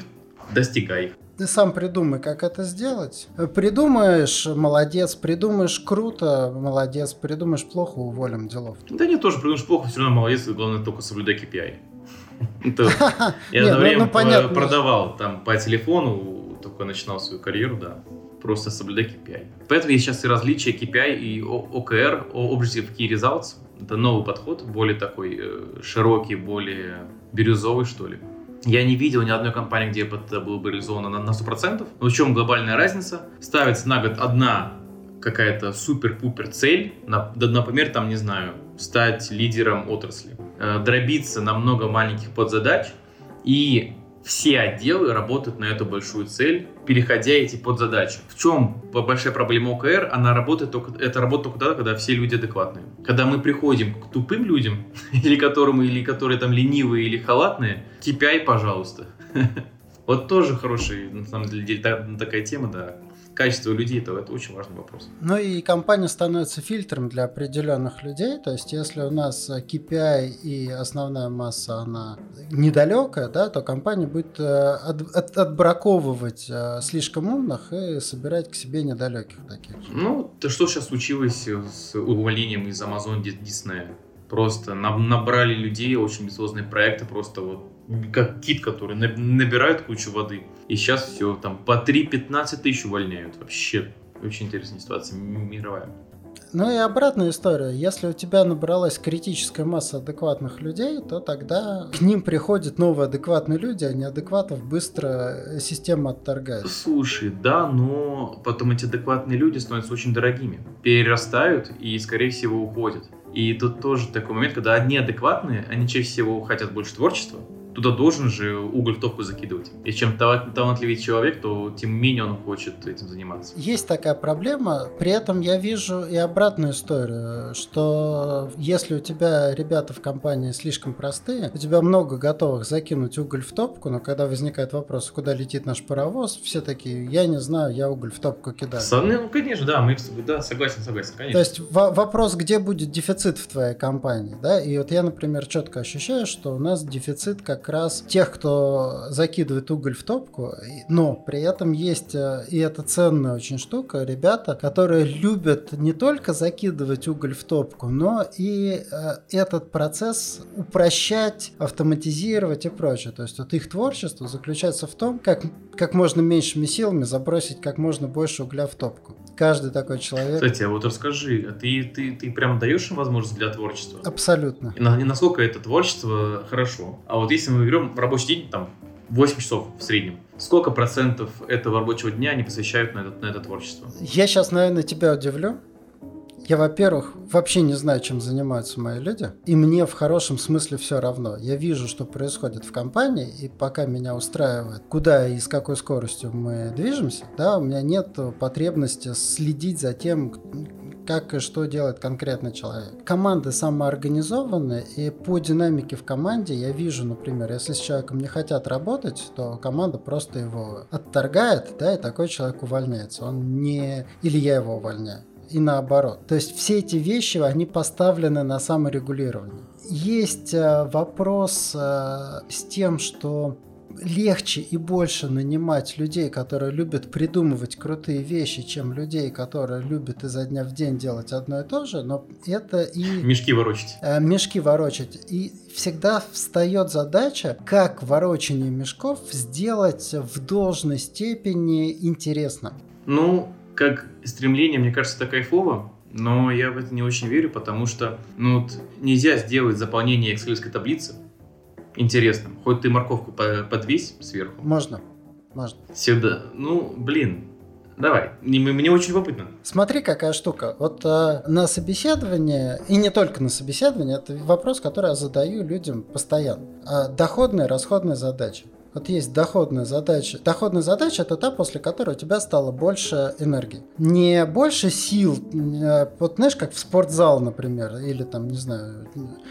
достигай их. Ты сам придумай, как это сделать. Придумаешь, молодец, придумаешь круто, молодец, придумаешь плохо, уволим делов. Да нет, тоже придумаешь плохо, все равно молодец, главное только соблюдай KPI. Я одно ну, время ну, продавал там по телефону, только начинал свою карьеру, да просто соблюдай KPI. Поэтому есть сейчас и различия KPI и OKR, Objective Key Results. Это новый подход, более такой э, широкий, более бирюзовый, что ли. Я не видел ни одной компании, где это было бы реализовано на, на 100%. Но в чем глобальная разница? Ставится на год одна какая-то супер-пупер цель, например, там, не знаю, стать лидером отрасли, э, дробиться на много маленьких подзадач и все отделы работают на эту большую цель, переходя эти подзадачи. В чем большая проблема ОКР? Она работает только, это работает только тогда, когда все люди адекватные. Когда мы приходим к тупым людям, или которым, или которые там ленивые или халатные, KPI, пожалуйста. Вот тоже хорошая, на самом деле, такая тема, да качество людей, то это очень важный вопрос. Ну и компания становится фильтром для определенных людей. То есть, если у нас KPI и основная масса, она недалекая, да, то компания будет э, от, от, отбраковывать э, слишком умных и собирать к себе недалеких таких. Ну, то что сейчас случилось с увольнением из Amazon Disney? Просто набрали людей, очень амбициозные проекты, просто вот как кит, который набирает кучу воды. И сейчас все, там по 3-15 тысяч увольняют. Вообще, очень интересная ситуация, мировая. Ну и обратная история. Если у тебя набралась критическая масса адекватных людей, то тогда к ним приходят новые адекватные люди, а неадекватов быстро система отторгает. Слушай, да, но потом эти адекватные люди становятся очень дорогими. Перерастают и, скорее всего, уходят. И тут тоже такой момент, когда одни адекватные, они чаще всего хотят больше творчества, туда должен же уголь в топку закидывать. И чем талантливее человек, то тем менее он хочет этим заниматься. Есть такая проблема, при этом я вижу и обратную историю, что если у тебя ребята в компании слишком простые, у тебя много готовых закинуть уголь в топку, но когда возникает вопрос, куда летит наш паровоз, все такие, я не знаю, я уголь в топку кидаю. Ну, конечно, да, мы да, согласен, согласен, конечно. То есть вопрос, где будет дефицит в твоей компании, да, и вот я, например, четко ощущаю, что у нас дефицит как раз тех, кто закидывает уголь в топку, но при этом есть, э, и это ценная очень штука, ребята, которые любят не только закидывать уголь в топку, но и э, этот процесс упрощать, автоматизировать и прочее. То есть вот их творчество заключается в том, как, как можно меньшими силами забросить как можно больше угля в топку каждый такой человек. Кстати, а вот расскажи, а ты, ты, ты прям даешь им возможность для творчества? Абсолютно. И, на, и насколько это творчество хорошо? А вот если мы берем рабочий день, там, 8 часов в среднем. Сколько процентов этого рабочего дня они посвящают на это, на это творчество? Я сейчас, наверное, тебя удивлю. Я, во-первых, вообще не знаю, чем занимаются мои люди, и мне в хорошем смысле все равно. Я вижу, что происходит в компании, и пока меня устраивает, куда и с какой скоростью мы движемся, да, у меня нет потребности следить за тем, как и что делает конкретный человек. Команды самоорганизованы, и по динамике в команде я вижу, например, если с человеком не хотят работать, то команда просто его отторгает, да, и такой человек увольняется. Он не... Или я его увольняю и наоборот. То есть все эти вещи, они поставлены на саморегулирование. Есть э, вопрос э, с тем, что легче и больше нанимать людей, которые любят придумывать крутые вещи, чем людей, которые любят изо дня в день делать одно и то же, но это и... Мешки ворочать. Э, мешки ворочать. И всегда встает задача, как ворочание мешков сделать в должной степени интересно. Ну, как стремление, мне кажется, это кайфово, но я в это не очень верю, потому что ну, вот нельзя сделать заполнение excel таблицы интересным. Хоть ты морковку подвесь сверху. Можно, можно. Сюда. Ну, блин, Давай, мне очень любопытно. Смотри, какая штука. Вот э, на собеседование, и не только на собеседование, это вопрос, который я задаю людям постоянно. Э, доходные, расходные задачи. Вот есть доходная задача. Доходная задача это та, после которой у тебя стало больше энергии. Не больше сил, э, вот знаешь, как в спортзал, например, или там, не знаю,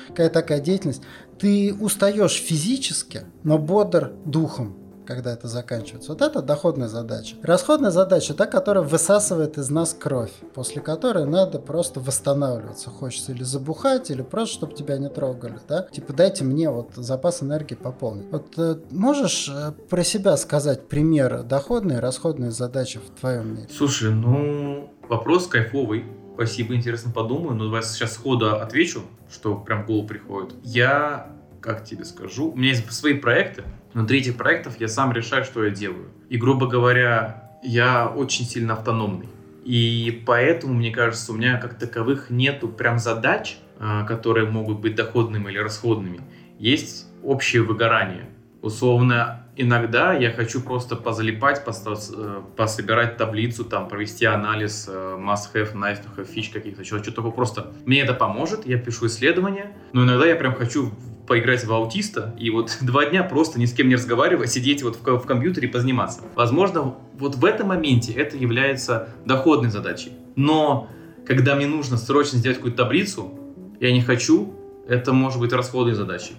какая такая деятельность. Ты устаешь физически, но бодр духом когда это заканчивается. Вот это доходная задача. Расходная задача та, которая высасывает из нас кровь, после которой надо просто восстанавливаться. Хочется или забухать, или просто, чтобы тебя не трогали, да? Типа, дайте мне вот запас энергии пополнить. Вот э, можешь э, про себя сказать пример доходной и расходной задачи в твоем мире? Слушай, ну, вопрос кайфовый. Спасибо, интересно подумаю, но давай сейчас сходу отвечу, что прям в голову приходит. Я, как тебе скажу, у меня есть свои проекты, Внутри этих проектов я сам решаю, что я делаю. И, грубо говоря, я очень сильно автономный. И поэтому, мне кажется, у меня как таковых нету прям задач, а, которые могут быть доходными или расходными. Есть общее выгорание. Условно, иногда я хочу просто позалипать, э, пособирать таблицу, там, провести анализ э, must-have, nice-to-have фич каких-то, что-то такое. Просто мне это поможет, я пишу исследования, но иногда я прям хочу поиграть в аутиста и вот два дня просто ни с кем не разговаривать, сидеть вот в, в компьютере и позаниматься. Возможно, вот в этом моменте это является доходной задачей. Но когда мне нужно срочно сделать какую-то таблицу, я не хочу, это может быть расходной задачей.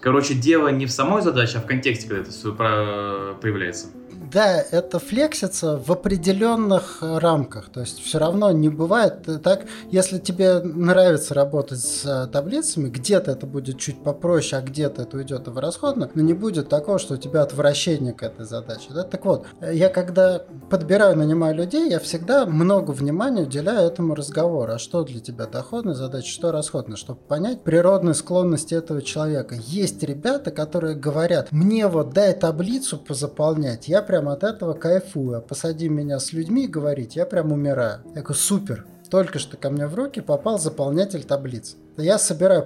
Короче, дело не в самой задаче, а в контексте, когда это все проявляется да, это флексится в определенных рамках. То есть все равно не бывает так, если тебе нравится работать с э, таблицами, где-то это будет чуть попроще, а где-то это уйдет в расходно, но не будет такого, что у тебя отвращение к этой задаче. Да? Так вот, я когда подбираю, нанимаю людей, я всегда много внимания уделяю этому разговору. А что для тебя доходная задача, что расходная, чтобы понять природные склонности этого человека. Есть ребята, которые говорят, мне вот дай таблицу позаполнять, я прям от этого кайфую. А посади меня с людьми говорить, я прям умираю. Я говорю, супер, только что ко мне в руки попал заполнятель таблиц. Я собираю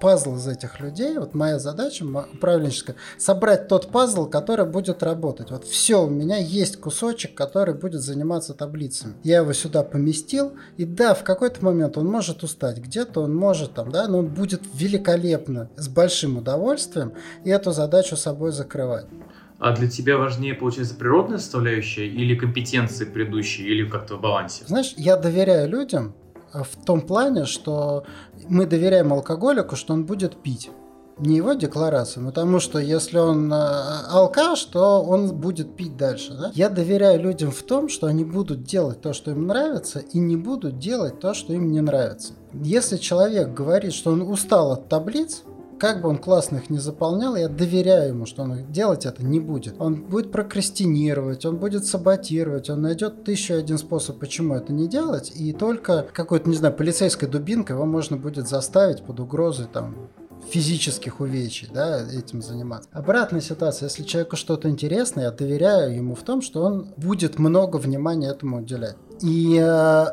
пазл из этих людей. Вот моя задача управленческая собрать тот пазл, который будет работать. Вот все, у меня есть кусочек, который будет заниматься таблицами. Я его сюда поместил, и да, в какой-то момент он может устать, где-то он может там, да, но он будет великолепно, с большим удовольствием, и эту задачу собой закрывать. А для тебя важнее, получается, природная составляющая или компетенции предыдущие, или как-то в балансе? Знаешь, я доверяю людям э, в том плане, что мы доверяем алкоголику, что он будет пить. Не его декларацию, потому что если он э, алкаш, то он будет пить дальше. Да? Я доверяю людям в том, что они будут делать то, что им нравится, и не будут делать то, что им не нравится. Если человек говорит, что он устал от таблиц, как бы он классно их не заполнял, я доверяю ему, что он делать это не будет. Он будет прокрастинировать, он будет саботировать, он найдет тысячу один способ, почему это не делать, и только какой-то, не знаю, полицейской дубинкой его можно будет заставить под угрозой там физических увечий, да, этим заниматься. Обратная ситуация, если человеку что-то интересно, я доверяю ему в том, что он будет много внимания этому уделять. И э,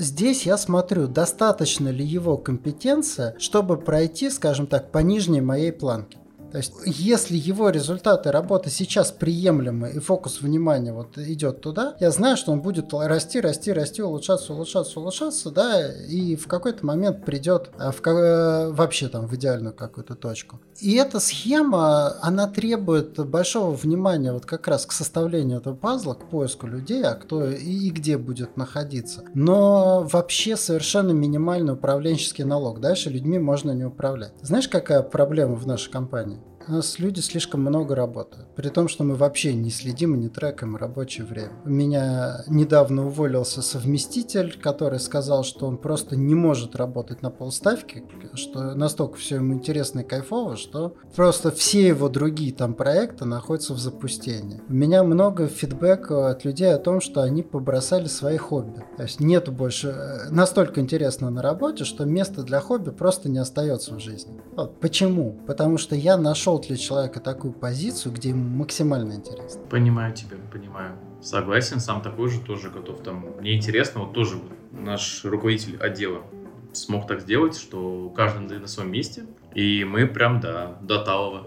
здесь я смотрю, достаточно ли его компетенция, чтобы пройти, скажем так, по нижней моей планке. То есть, если его результаты работы сейчас приемлемы и фокус внимания вот идет туда, я знаю, что он будет расти, расти, расти, улучшаться, улучшаться, улучшаться, да, и в какой-то момент придет а, в, э, вообще там в идеальную какую-то точку. И эта схема, она требует большого внимания вот как раз к составлению этого пазла, к поиску людей, а кто и, и где будет находиться. Но вообще совершенно минимальный управленческий налог. Дальше людьми можно не управлять. Знаешь, какая проблема в нашей компании? У нас люди слишком много работают. При том, что мы вообще не следим и не трекаем рабочее время. У меня недавно уволился совместитель, который сказал, что он просто не может работать на полставки, что настолько все ему интересно и кайфово, что просто все его другие там проекты находятся в запустении. У меня много фидбэка от людей о том, что они побросали свои хобби. То есть нету больше... Э, настолько интересно на работе, что места для хобби просто не остается в жизни. Вот. Почему? Потому что я нашел для человека такую позицию, где ему максимально интересно. Понимаю тебя, понимаю. Согласен, сам такой же тоже готов. Там, мне интересно, вот тоже наш руководитель отдела смог так сделать, что каждый на своем месте. И мы прям, да, до талого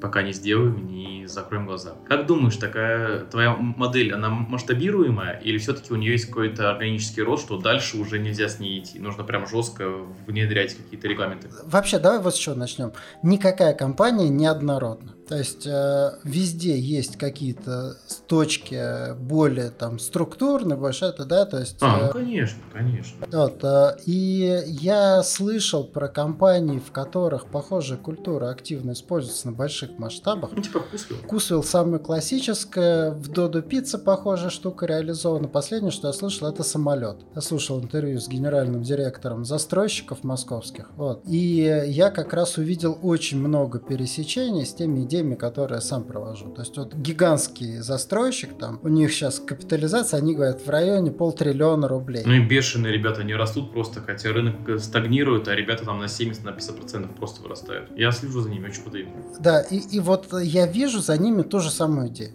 пока не сделаем, не закроем глаза. Как думаешь, такая твоя модель, она масштабируемая или все-таки у нее есть какой-то органический рост, что дальше уже нельзя с ней идти? Нужно прям жестко внедрять какие-то регламенты? Вообще, давай вот с чего начнем. Никакая компания не однородна. То есть э, везде есть какие-то точки более там структурные, больше это, да, то есть... А, ну, конечно, конечно. Вот, э, и я слышал про компании, в которых похожая культура активно используется на больших масштабах. Ну, типа Кусвилл. Кусвилл самая классическая, в Додо Пицца похожая штука реализована. Последнее, что я слышал, это самолет. Я слушал интервью с генеральным директором застройщиков московских. Вот. И я как раз увидел очень много пересечений с теми идеями, теми, которые я сам провожу. То есть вот гигантский застройщик, там, у них сейчас капитализация, они говорят, в районе полтриллиона рублей. Ну и бешеные ребята, они растут просто, хотя рынок стагнирует, а ребята там на 70-50% на 50% просто вырастают. Я слежу за ними очень подаю. Да, и, и вот я вижу за ними ту же самую идею.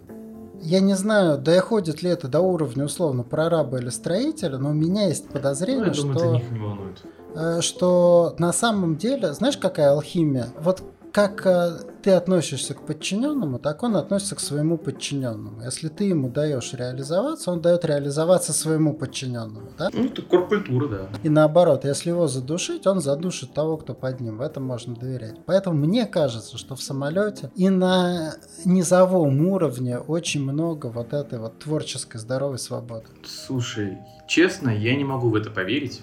Я не знаю, доходит ли это до уровня условно прораба или строителя, но у меня есть подозрение, ну, я думаю, что, них не волнует. Э, что на самом деле, знаешь, какая алхимия? Вот как э, ты относишься к подчиненному, так он относится к своему подчиненному. Если ты ему даешь реализоваться, он дает реализоваться своему подчиненному. Да? Ну, это корпультура, да. И наоборот, если его задушить, он задушит того, кто под ним. В этом можно доверять. Поэтому мне кажется, что в самолете и на низовом уровне очень много вот этой вот творческой здоровой свободы. Слушай, честно, я не могу в это поверить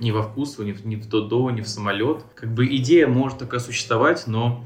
ни во вкус, ни, ни в Додо, ни в самолет. Как бы идея может такая существовать, но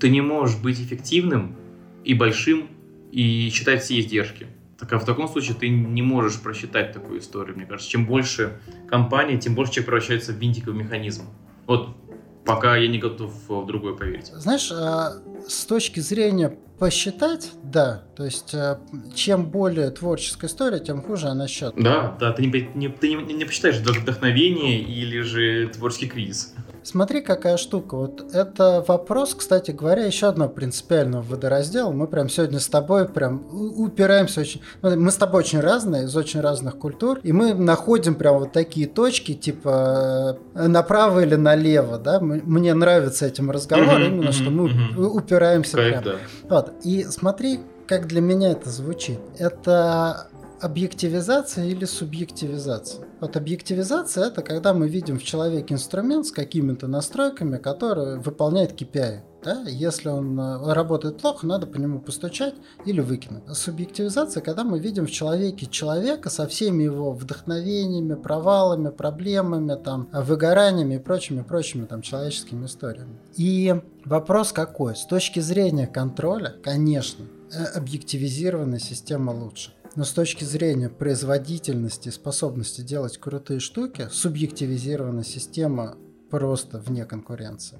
ты не можешь быть эффективным и большим и считать все издержки. Так, а в таком случае ты не можешь просчитать такую историю, мне кажется. Чем больше компания, тем больше человек превращается в винтиковый механизм. Вот пока я не готов в другое поверить. Знаешь, а, с точки зрения посчитать, да. То есть, э, чем более творческая история, тем хуже она счет. Да, да, ты не, не, ты не, не посчитаешь вдохновение или же творческий кризис. Смотри, какая штука. Вот это вопрос, кстати говоря, еще одного принципиального водораздела. Мы прям сегодня с тобой прям упираемся очень... Ну, мы с тобой очень разные, из очень разных культур, и мы находим прям вот такие точки, типа э, направо или налево, да? Мне нравится этим разговор, mm-hmm, именно, mm-hmm, что мы mm-hmm. упираемся Кайф, прям. Да. Вот. И смотри, как для меня это звучит. Это объективизация или субъективизация. Вот объективизация это когда мы видим в человеке инструмент с какими-то настройками, который выполняет KPI. Да? Если он э, работает плохо, надо по нему постучать или выкинуть. Субъективизация, когда мы видим в человеке человека со всеми его вдохновениями, провалами, проблемами, там, выгораниями и прочими, прочими там, человеческими историями. И вопрос какой? С точки зрения контроля, конечно, э, объективизированная система лучше. Но с точки зрения производительности, способности делать крутые штуки, субъективизированная система просто вне конкуренции.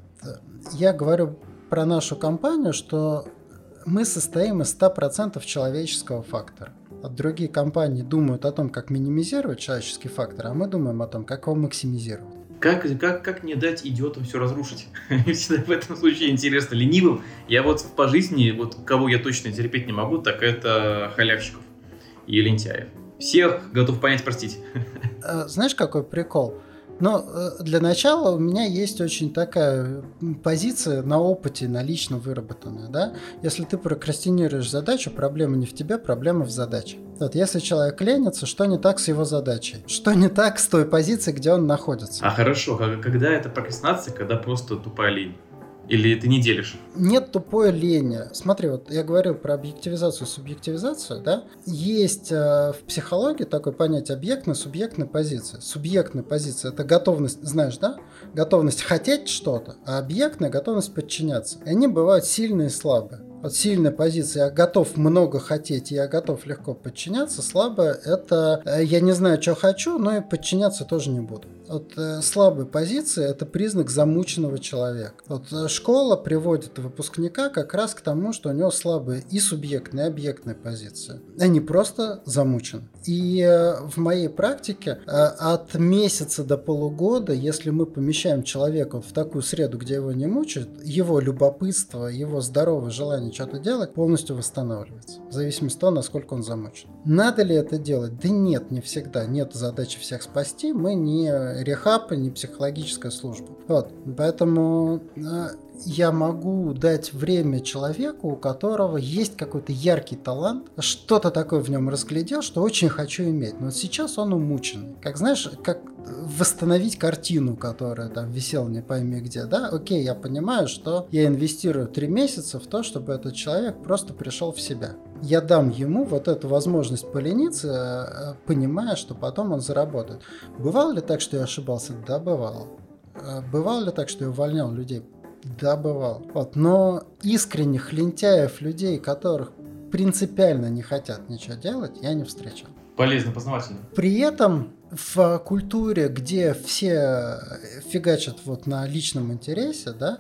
Я говорю про нашу компанию, что мы состоим из 100% человеческого фактора. А другие компании думают о том, как минимизировать человеческий фактор, а мы думаем о том, как его максимизировать. Как, как, как не дать идиотам все разрушить? Всегда в этом случае интересно. Ленивым. Я вот по жизни, вот кого я точно терпеть не могу, так это халявщиков и лентяев. Всех готов понять, простить. Э, знаешь, какой прикол? Но э, для начала у меня есть очень такая позиция на опыте, на лично выработанная. Да? Если ты прокрастинируешь задачу, проблема не в тебе, проблема в задаче. Вот, если человек ленится, что не так с его задачей? Что не так с той позицией, где он находится? А хорошо, когда это прокрастинация, когда просто тупая лень? Или ты не делишь? Нет тупой лени. Смотри, вот я говорил про объективизацию, субъективизацию, да? Есть э, в психологии такое понятие объектной, субъектной позиции. Субъектная позиция – это готовность, знаешь, да? Готовность хотеть что-то, а объектная – готовность подчиняться. И они бывают сильные и слабые. Сильная позиция «я готов много хотеть, я готов легко подчиняться», слабая – это э, «я не знаю, что хочу, но и подчиняться тоже не буду». Вот э, слабая позиция – это признак замученного человека. Вот э, школа приводит выпускника как раз к тому, что у него слабая и субъектная, и объектная позиция. Они просто замучены. И э, в моей практике от месяца до полугода, если мы помещаем человека в такую среду, где его не мучают, его любопытство, его здоровое желание что-то делать полностью восстанавливается. В зависимости от того, насколько он замучен. Надо ли это делать? Да нет, не всегда. Нет задачи всех спасти. Мы не рехаб, не психологическая служба. Вот. Поэтому э, я могу дать время человеку, у которого есть какой-то яркий талант, что-то такое в нем разглядел, что очень хочу иметь. Но сейчас он умучен. Как знаешь, как восстановить картину, которая там висела не пойми где, да? Окей, я понимаю, что я инвестирую три месяца в то, чтобы этот человек просто пришел в себя. Я дам ему вот эту возможность полениться, э, понимая, что потом он заработает. Бывало ли так, что я ошибался? Да, бывало. Э, бывало ли так, что я увольнял людей? Да, бывал. Вот. Но искренних лентяев, людей, которых принципиально не хотят ничего делать, я не встречал. Полезно, познавательно. При этом в культуре, где все фигачат вот на личном интересе, да,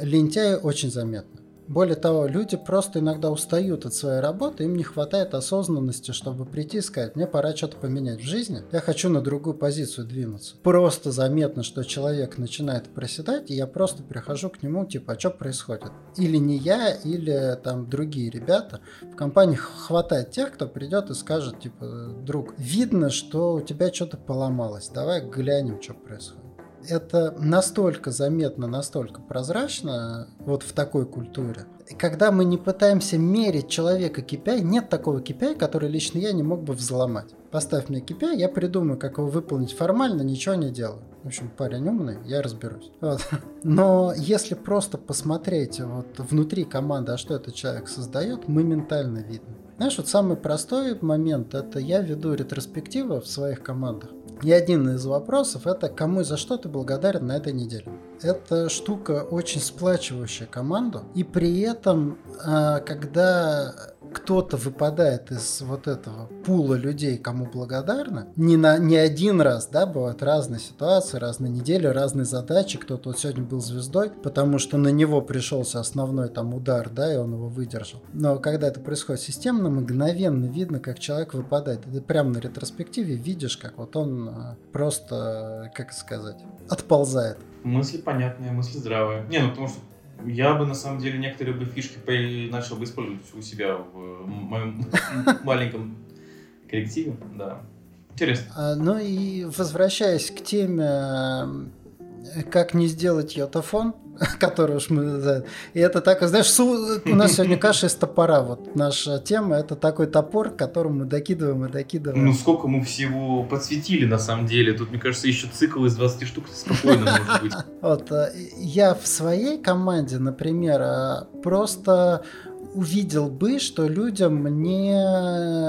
лентяи очень заметны. Более того, люди просто иногда устают от своей работы, им не хватает осознанности, чтобы прийти и сказать, мне пора что-то поменять в жизни, я хочу на другую позицию двинуться. Просто заметно, что человек начинает проседать, и я просто прихожу к нему, типа, а что происходит? Или не я, или там другие ребята. В компании хватает тех, кто придет и скажет, типа, друг, видно, что у тебя что-то поломалось, давай глянем, что происходит это настолько заметно, настолько прозрачно вот в такой культуре. Когда мы не пытаемся мерить человека KPI, нет такого KPI, который лично я не мог бы взломать. Поставь мне KPI, я придумаю, как его выполнить формально, ничего не делаю. В общем, парень умный, я разберусь. Вот. Но если просто посмотреть вот внутри команды, а что этот человек создает, моментально видно. Знаешь, вот самый простой момент, это я веду ретроспективы в своих командах. И один из вопросов это кому и за что ты благодарен на этой неделе. Эта штука очень сплачивающая команду. И при этом, а, когда кто-то выпадает из вот этого пула людей, кому благодарны, не, на, не один раз, да, бывают разные ситуации, разные недели, разные задачи. Кто-то вот сегодня был звездой, потому что на него пришелся основной там удар, да, и он его выдержал. Но когда это происходит системно, мгновенно видно, как человек выпадает. Ты прямо на ретроспективе видишь, как вот он а, просто, как сказать, отползает. Мысли понятные, мысли здравые. Не, ну потому что я бы на самом деле некоторые бы фишки начал бы использовать у себя в моем маленьком коллективе, да. Интересно. А, ну и возвращаясь к теме, как не сделать йотафон, который уж мы... И это так, знаешь, су... у нас сегодня каша из топора. Вот наша тема – это такой топор, которому мы докидываем и докидываем. Ну, сколько мы всего подсветили, на самом деле. Тут, мне кажется, еще цикл из 20 штук спокойно может быть. Вот, э, я в своей команде, например, э, просто увидел бы, что людям не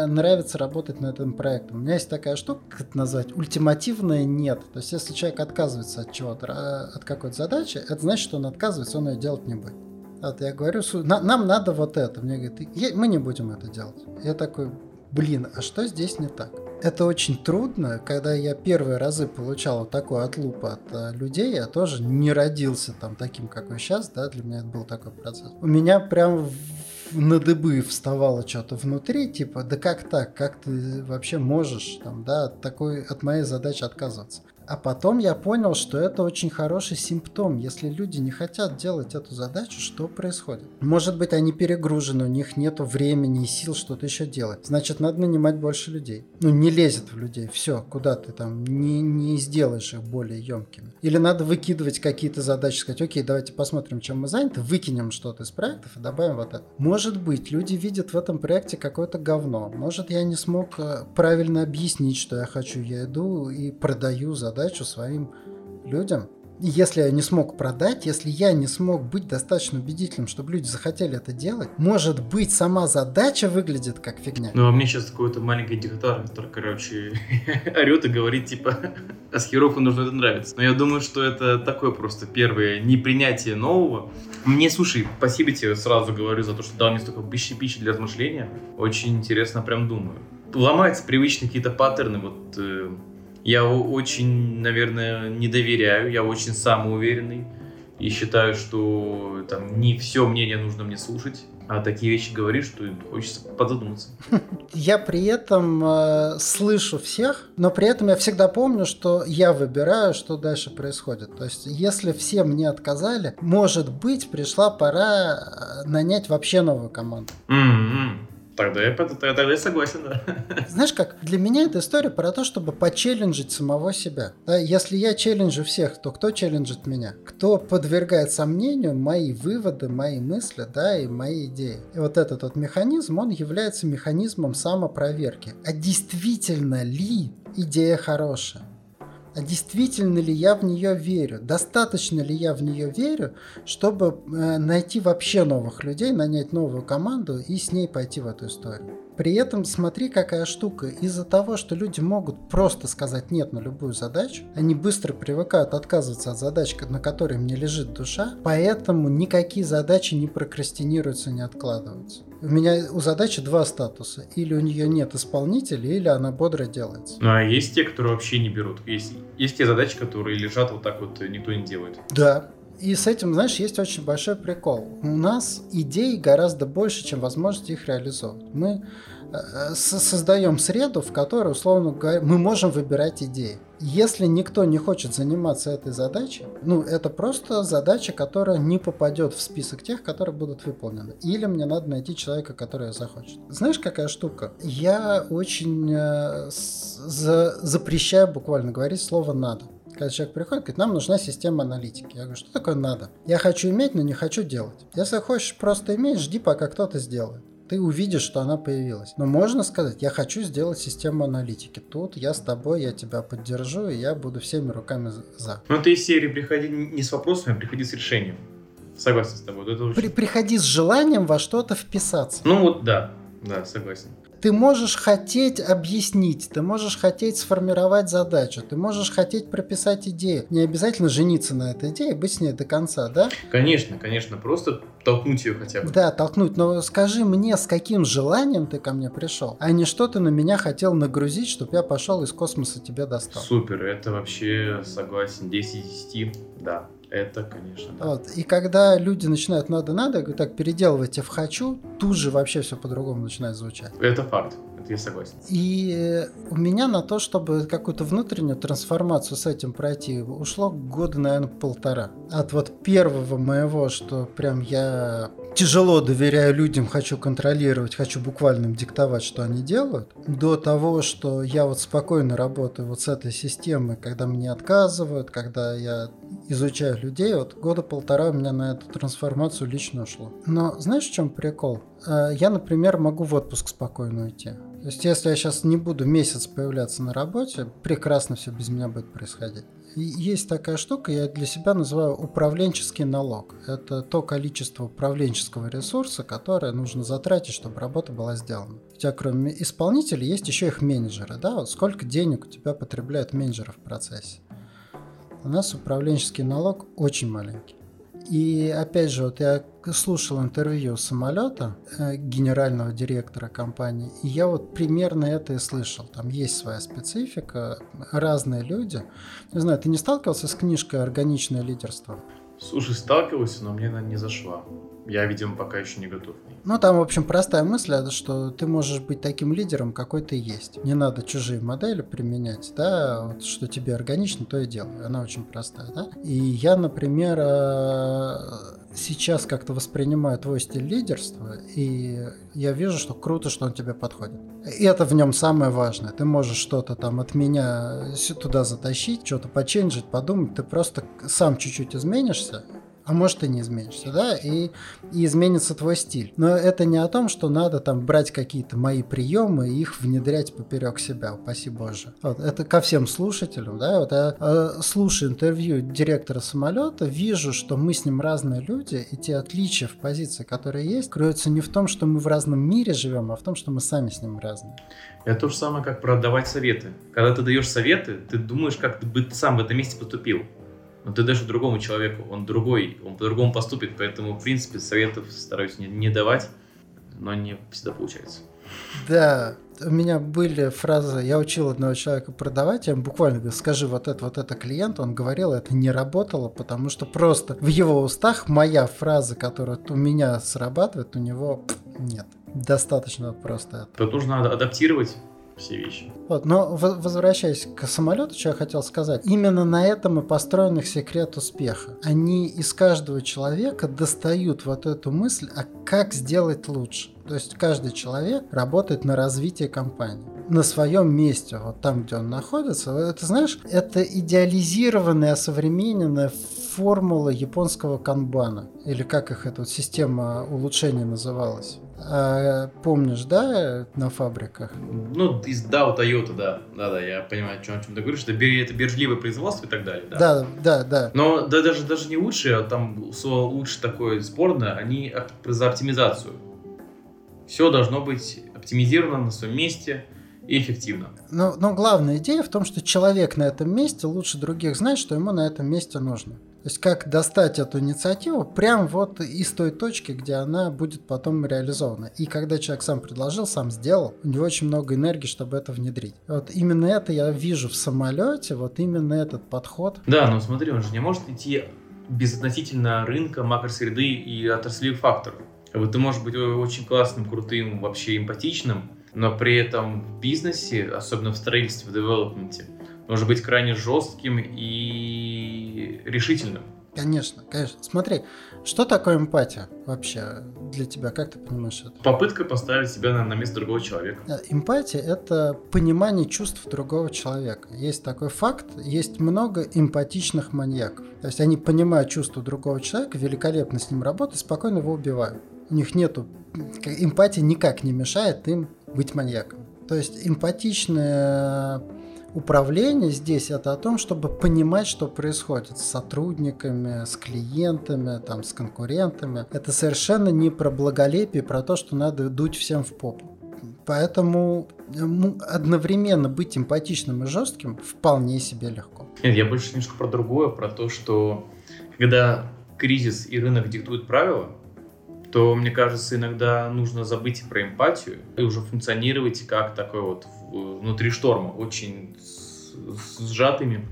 нравится работать над этим проектом. У меня есть такая штука, как это назвать, ультимативное нет. То есть, если человек отказывается от чего-то, от какой-то задачи, это значит, что он отказывается, он ее делать не будет. Вот я говорю, нам надо вот это. Мне говорят, мы не будем это делать. Я такой, блин, а что здесь не так? Это очень трудно, когда я первые разы получал вот такой отлуп от э, людей, я тоже не родился там таким, какой сейчас, да, для меня это был такой процесс. У меня прям на дыбы вставало что-то внутри, типа, да как так, как ты вообще можешь там, да, от такой, от моей задачи отказываться. А потом я понял, что это очень хороший симптом. Если люди не хотят делать эту задачу, что происходит? Может быть, они перегружены, у них нет времени и сил что-то еще делать. Значит, надо нанимать больше людей. Ну, не лезет в людей. Все, куда ты там не, не сделаешь их более емкими. Или надо выкидывать какие-то задачи, сказать, окей, давайте посмотрим, чем мы заняты, выкинем что-то из проектов и добавим вот это. Может быть, люди видят в этом проекте какое-то говно. Может, я не смог э, правильно объяснить, что я хочу. Я иду и продаю задачу задачу своим людям. если я не смог продать, если я не смог быть достаточно убедительным, чтобы люди захотели это делать, может быть, сама задача выглядит как фигня. Ну, а мне сейчас какой-то маленький диктатор, который, короче, орет и говорит, типа, Асхирову нужно это нравится. Но я думаю, что это такое просто первое непринятие нового. Мне, слушай, спасибо тебе сразу говорю за то, что дал мне столько пищи, пищи для размышления. Очень интересно, прям думаю. Ломаются привычные какие-то паттерны, вот э, я очень, наверное, не доверяю, я очень самоуверенный и считаю, что там не все мнение нужно мне слушать, а такие вещи говоришь, что хочется подзадуматься. Я при этом э, слышу всех, но при этом я всегда помню, что я выбираю, что дальше происходит. То есть, если все мне отказали, может быть, пришла пора э, нанять вообще новую команду. Mm-hmm. Тогда я, тогда я согласен, да. Знаешь как, для меня эта история про то, чтобы почелленджить самого себя. Да, если я челленджу всех, то кто челленджит меня? Кто подвергает сомнению мои выводы, мои мысли, да, и мои идеи? И вот этот вот механизм, он является механизмом самопроверки. А действительно ли идея хорошая? А действительно ли я в нее верю, достаточно ли я в нее верю, чтобы э, найти вообще новых людей, нанять новую команду и с ней пойти в эту историю. При этом смотри, какая штука. Из-за того, что люди могут просто сказать нет на любую задачу, они быстро привыкают отказываться от задач, на которые мне лежит душа, поэтому никакие задачи не прокрастинируются, не откладываются. У меня у задачи два статуса. Или у нее нет исполнителя, или она бодро делается. Ну, а есть те, которые вообще не берут. Есть, есть те задачи, которые лежат вот так вот, никто не делает. Да, и с этим, знаешь, есть очень большой прикол. У нас идей гораздо больше, чем возможности их реализовывать. Мы э, создаем среду, в которой, условно говоря, мы можем выбирать идеи. Если никто не хочет заниматься этой задачей, ну, это просто задача, которая не попадет в список тех, которые будут выполнены. Или мне надо найти человека, который захочет. Знаешь, какая штука? Я очень э, за, запрещаю буквально говорить слово «надо» когда человек приходит, говорит, нам нужна система аналитики. Я говорю, что такое надо? Я хочу иметь, но не хочу делать. Если хочешь просто иметь, жди, пока кто-то сделает ты увидишь, что она появилась. Но можно сказать, я хочу сделать систему аналитики. Тут я с тобой, я тебя поддержу, и я буду всеми руками за. Ну, ты из серии приходи не с вопросами, а приходи с решением. Согласен с тобой. Это очень... При, приходи с желанием во что-то вписаться. Ну вот да, да, согласен. Ты можешь хотеть объяснить, ты можешь хотеть сформировать задачу, ты можешь хотеть прописать идею. Не обязательно жениться на этой идее, быть с ней до конца, да? Конечно, конечно, просто толкнуть ее хотя бы. Да, толкнуть, но скажи мне, с каким желанием ты ко мне пришел, а не что ты на меня хотел нагрузить, чтобы я пошел из космоса тебе достал. Супер, это вообще согласен, 10 из 10, да. Это, конечно, да. Вот. И когда люди начинают надо-надо, так, переделывайте в «хочу», тут же вообще все по-другому начинает звучать. Это факт. Я согласен. И э, у меня на то, чтобы какую-то внутреннюю трансформацию с этим пройти, ушло года, наверное, полтора. От вот первого моего, что прям я тяжело доверяю людям, хочу контролировать, хочу буквально им диктовать, что они делают, до того, что я вот спокойно работаю вот с этой системой, когда мне отказывают, когда я изучаю людей, вот года полтора у меня на эту трансформацию лично ушло. Но знаешь, в чем прикол? Э, я, например, могу в отпуск спокойно уйти. То есть, если я сейчас не буду месяц появляться на работе, прекрасно все без меня будет происходить. Есть такая штука, я для себя называю управленческий налог. Это то количество управленческого ресурса, которое нужно затратить, чтобы работа была сделана. У тебя кроме исполнителей есть еще их менеджеры. Да? Вот сколько денег у тебя потребляют менеджеры в процессе. У нас управленческий налог очень маленький. И опять же, вот я слушал интервью самолета э, генерального директора компании, и я вот примерно это и слышал. Там есть своя специфика, разные люди. Не знаю, ты не сталкивался с книжкой «Органичное лидерство»? Слушай, сталкивался, но мне она не зашла. Я, видимо, пока еще не готов. Ну, там, в общем, простая мысль, что ты можешь быть таким лидером, какой ты есть. Не надо чужие модели применять, да, вот, что тебе органично, то и делай. Она очень простая, да. И я, например, э, сейчас как-то воспринимаю твой стиль лидерства, и я вижу, что круто, что он тебе подходит. И это в нем самое важное. Ты можешь что-то там от меня туда затащить, что-то поченджить, подумать, ты просто сам чуть-чуть изменишься, а может и не изменишься, да, и, и изменится твой стиль. Но это не о том, что надо там брать какие-то мои приемы и их внедрять поперек себя, упаси боже. Вот, это ко всем слушателям, да, вот я э, слушаю интервью директора самолета, вижу, что мы с ним разные люди, и те отличия в позиции, которые есть, кроются не в том, что мы в разном мире живем, а в том, что мы сами с ним разные. Это то же самое, как продавать советы. Когда ты даешь советы, ты думаешь, как ты бы сам в этом месте поступил но ты даешь другому человеку, он другой, он по-другому поступит, поэтому, в принципе, советов стараюсь не, не давать, но не всегда получается. Да, у меня были фразы, я учил одного человека продавать, я ему буквально говорю, скажи вот это, вот это клиенту, он говорил, это не работало, потому что просто в его устах моя фраза, которая у меня срабатывает, у него нет. Достаточно просто. Тут нужно адаптировать все вещи. Вот, но возвращаясь к самолету, что я хотел сказать, именно на этом и построен их секрет успеха. Они из каждого человека достают вот эту мысль, а как сделать лучше. То есть каждый человек работает на развитие компании на своем месте, вот там, где он находится. Это, знаешь, это идеализированная, современная формула японского канбана. Или как их эта вот система улучшения называлась. А, помнишь, да, на фабриках? Ну, из DAO Toyota, да. Да-да, я понимаю, о чем, о чем ты говоришь. Это, это биржливое производство и так далее. Да, да, да. да. Но да, даже, даже не лучше, а там лучше такое спорное, они за оптимизацию. Все должно быть оптимизировано на своем месте и эффективно. Но, но главная идея в том, что человек на этом месте лучше других знает, что ему на этом месте нужно. То есть как достать эту инициативу прямо вот из той точки, где она будет потом реализована. И когда человек сам предложил, сам сделал, у него очень много энергии, чтобы это внедрить. Вот именно это я вижу в самолете, вот именно этот подход. Да, но смотри, он же не может идти безотносительно рынка, макросреды и отраслевых факторов. Вот ты можешь быть очень классным, крутым, вообще эмпатичным, но при этом в бизнесе, особенно в строительстве, в девелопменте, нужно быть крайне жестким и решительным. Конечно, конечно. Смотри, что такое эмпатия вообще для тебя? Как ты понимаешь это? Попытка поставить себя на, на место другого человека. Э, эмпатия – это понимание чувств другого человека. Есть такой факт, есть много эмпатичных маньяков. То есть они понимают чувства другого человека, великолепно с ним работают, спокойно его убивают. У них нету... Эмпатия никак не мешает им быть маньяком. То есть эмпатичное управление здесь это о том, чтобы понимать, что происходит с сотрудниками, с клиентами, там, с конкурентами. Это совершенно не про благолепие, про то, что надо дуть всем в попу. Поэтому одновременно быть эмпатичным и жестким вполне себе легко. Нет, я больше немножко про другое, про то, что когда кризис и рынок диктуют правила, то, мне кажется, иногда нужно забыть про эмпатию и уже функционировать как такой вот внутри шторма, очень сжатыми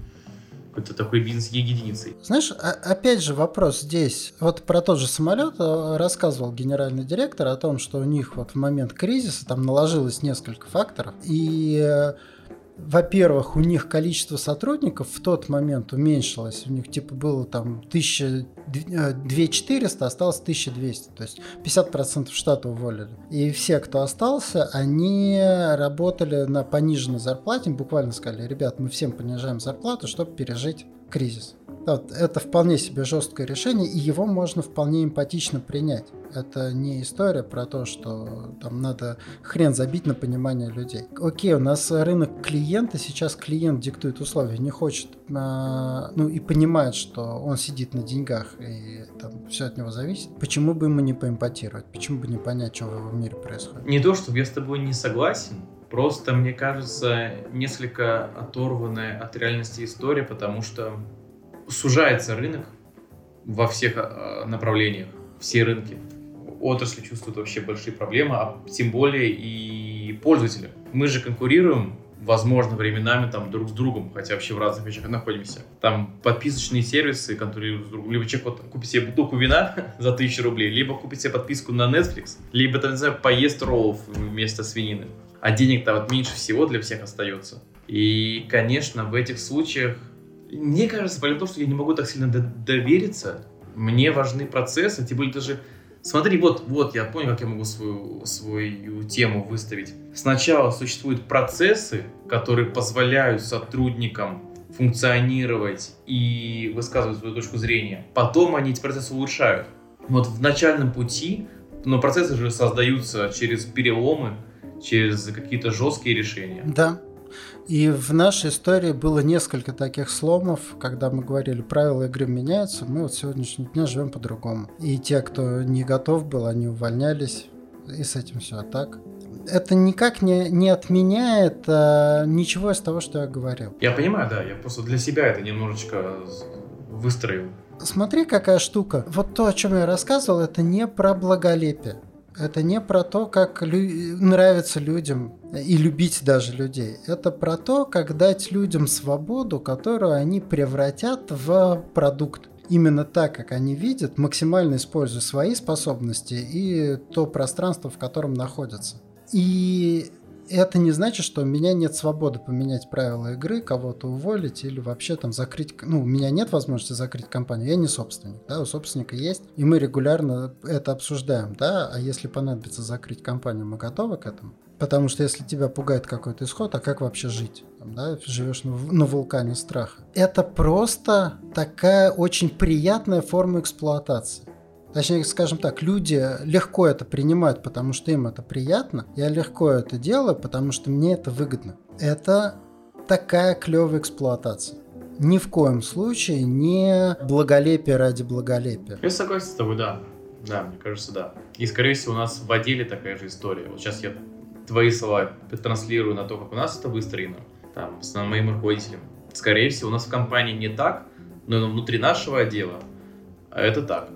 какой-то такой бизнес-единицей. Знаешь, опять же вопрос здесь. Вот про тот же самолет э, рассказывал генеральный директор о том, что у них вот в момент кризиса там наложилось несколько факторов. И э, во-первых, у них количество сотрудников в тот момент уменьшилось. У них типа было там 2400, осталось 1200. То есть 50% штата уволили. И все, кто остался, они работали на пониженной зарплате. буквально сказали, ребят, мы всем понижаем зарплату, чтобы пережить кризис. Вот, это вполне себе жесткое решение, и его можно вполне эмпатично принять. Это не история про то, что там надо хрен забить на понимание людей. Окей, у нас рынок клиента, сейчас клиент диктует условия, не хочет, а, ну и понимает, что он сидит на деньгах и там все от него зависит. Почему бы ему не поэмпатировать? Почему бы не понять, что в его мире происходит? Не то, чтобы я с тобой не согласен, Просто, мне кажется, несколько оторванная от реальности история, потому что сужается рынок во всех а, направлениях, все рынки. Отрасли чувствуют вообще большие проблемы, а тем более и пользователи. Мы же конкурируем возможно, временами там друг с другом, хотя вообще в разных вещах находимся. Там подписочные сервисы, которые либо человек вот, купит себе бутылку вина за тысячу рублей, либо купит себе подписку на Netflix, либо, там, не знаю, поест роллов вместо свинины. А денег-то вот меньше всего для всех остается. И, конечно, в этих случаях мне кажется, про то, что я не могу так сильно довериться, мне важны процессы, тем более даже Смотри, вот, вот, я понял, как я могу свою, свою тему выставить. Сначала существуют процессы, которые позволяют сотрудникам функционировать и высказывать свою точку зрения. Потом они эти процессы улучшают. Вот в начальном пути, но процессы же создаются через переломы, через какие-то жесткие решения. Да. И в нашей истории было несколько таких сломов, когда мы говорили, правила игры меняются, мы вот сегодняшний дня живем по-другому. И те, кто не готов был, они увольнялись, и с этим все. А так, это никак не, не отменяет а, ничего из того, что я говорил. Я понимаю, да, я просто для себя это немножечко выстроил. Смотри, какая штука. Вот то, о чем я рассказывал, это не про благолепие. Это не про то, как лю- нравится людям и любить даже людей. Это про то, как дать людям свободу, которую они превратят в продукт именно так, как они видят, максимально используя свои способности и то пространство, в котором находятся. И это не значит, что у меня нет свободы поменять правила игры, кого-то уволить или вообще там закрыть... Ну, у меня нет возможности закрыть компанию, я не собственник, да, у собственника есть, и мы регулярно это обсуждаем, да, а если понадобится закрыть компанию, мы готовы к этому. Потому что если тебя пугает какой-то исход, а как вообще жить? Да, живешь на, на вулкане страха. Это просто такая очень приятная форма эксплуатации. Точнее, скажем так, люди легко это принимают, потому что им это приятно. Я легко это делаю, потому что мне это выгодно. Это такая клевая эксплуатация. Ни в коем случае не благолепие ради благолепия. Я согласен с тобой, да. Да, мне кажется, да. И, скорее всего, у нас в отделе такая же история. Вот сейчас я твои слова транслирую на то, как у нас это выстроено, там, с моим руководителем. Скорее всего, у нас в компании не так, но внутри нашего отдела это так.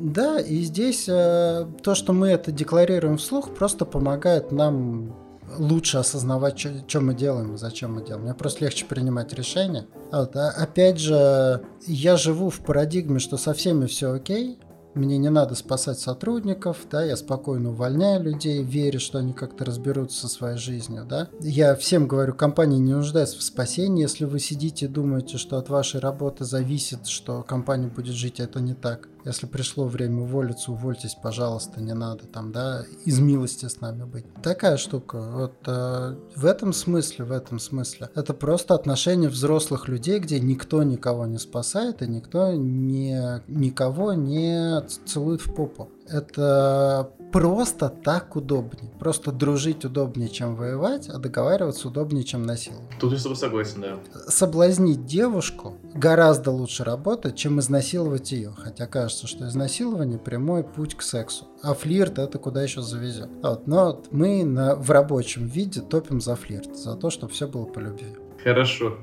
Да, и здесь э, то, что мы это декларируем вслух, просто помогает нам лучше осознавать, что мы делаем и зачем мы делаем. Мне просто легче принимать решения. Вот. А опять же, я живу в парадигме, что со всеми все окей, мне не надо спасать сотрудников, да, я спокойно увольняю людей, верю, что они как-то разберутся со своей жизнью, да. Я всем говорю, компания не нуждается в спасении, если вы сидите и думаете, что от вашей работы зависит, что компания будет жить, это не так. Если пришло время уволиться, увольтесь, пожалуйста, не надо там, да, из милости с нами быть. Такая штука. Вот э, в этом смысле, в этом смысле. Это просто отношение взрослых людей, где никто никого не спасает и никто не, никого не целует в попу. Это просто так удобнее. Просто дружить удобнее, чем воевать, а договариваться удобнее, чем насиловать. Тут я с тобой согласен, да. Соблазнить девушку гораздо лучше работает, чем изнасиловать ее. Хотя кажется, что изнасилование прямой путь к сексу. А флирт это куда еще завезет. Вот, но вот мы на, в рабочем виде топим за флирт, за то, чтобы все было по любви. Хорошо.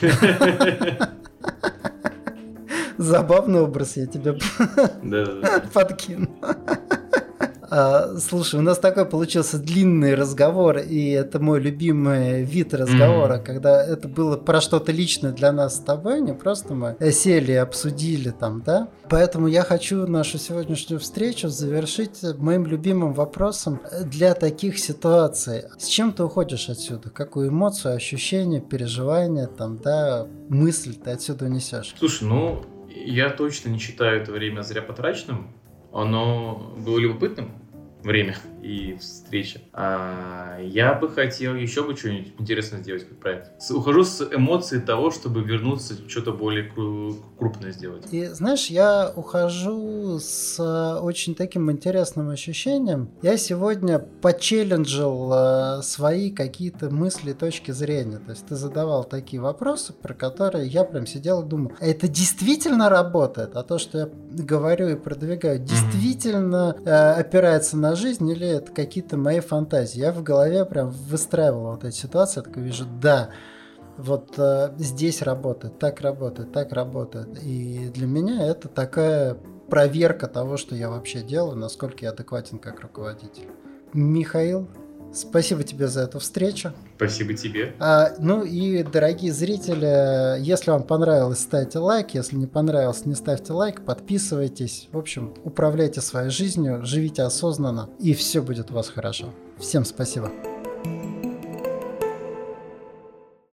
Забавный образ я тебе подкину. А, слушай, у нас такой получился длинный разговор, и это мой любимый вид разговора, mm-hmm. когда это было про что-то личное для нас с тобой, не просто мы сели и обсудили там, да? Поэтому я хочу нашу сегодняшнюю встречу завершить моим любимым вопросом для таких ситуаций. С чем ты уходишь отсюда? Какую эмоцию, ощущение, переживание, там, да, мысль ты отсюда несешь? Слушай, ну, я точно не считаю это время зря потраченным. Оно было любопытным, время и встреча. А я бы хотел еще бы что-нибудь интересное сделать как проект. Ухожу с эмоцией того, чтобы вернуться, что-то более крупное сделать. И знаешь, я ухожу с очень таким интересным ощущением. Я сегодня почелленджил э, свои какие-то мысли, точки зрения. То есть ты задавал такие вопросы, про которые я прям сидел и думал, «А это действительно работает? А то, что я говорю и продвигаю, действительно э, опирается на жизнь или это какие-то мои фантазии? Я в голове прям выстраивал вот эти ситуации, я такой вижу, да, вот э, здесь работает, так работает, так работает. И для меня это такая проверка того, что я вообще делаю, насколько я адекватен как руководитель. Михаил, Спасибо тебе за эту встречу. Спасибо тебе. А, ну и, дорогие зрители, если вам понравилось, ставьте лайк. Если не понравилось, не ставьте лайк. Подписывайтесь. В общем, управляйте своей жизнью, живите осознанно, и все будет у вас хорошо. Всем спасибо.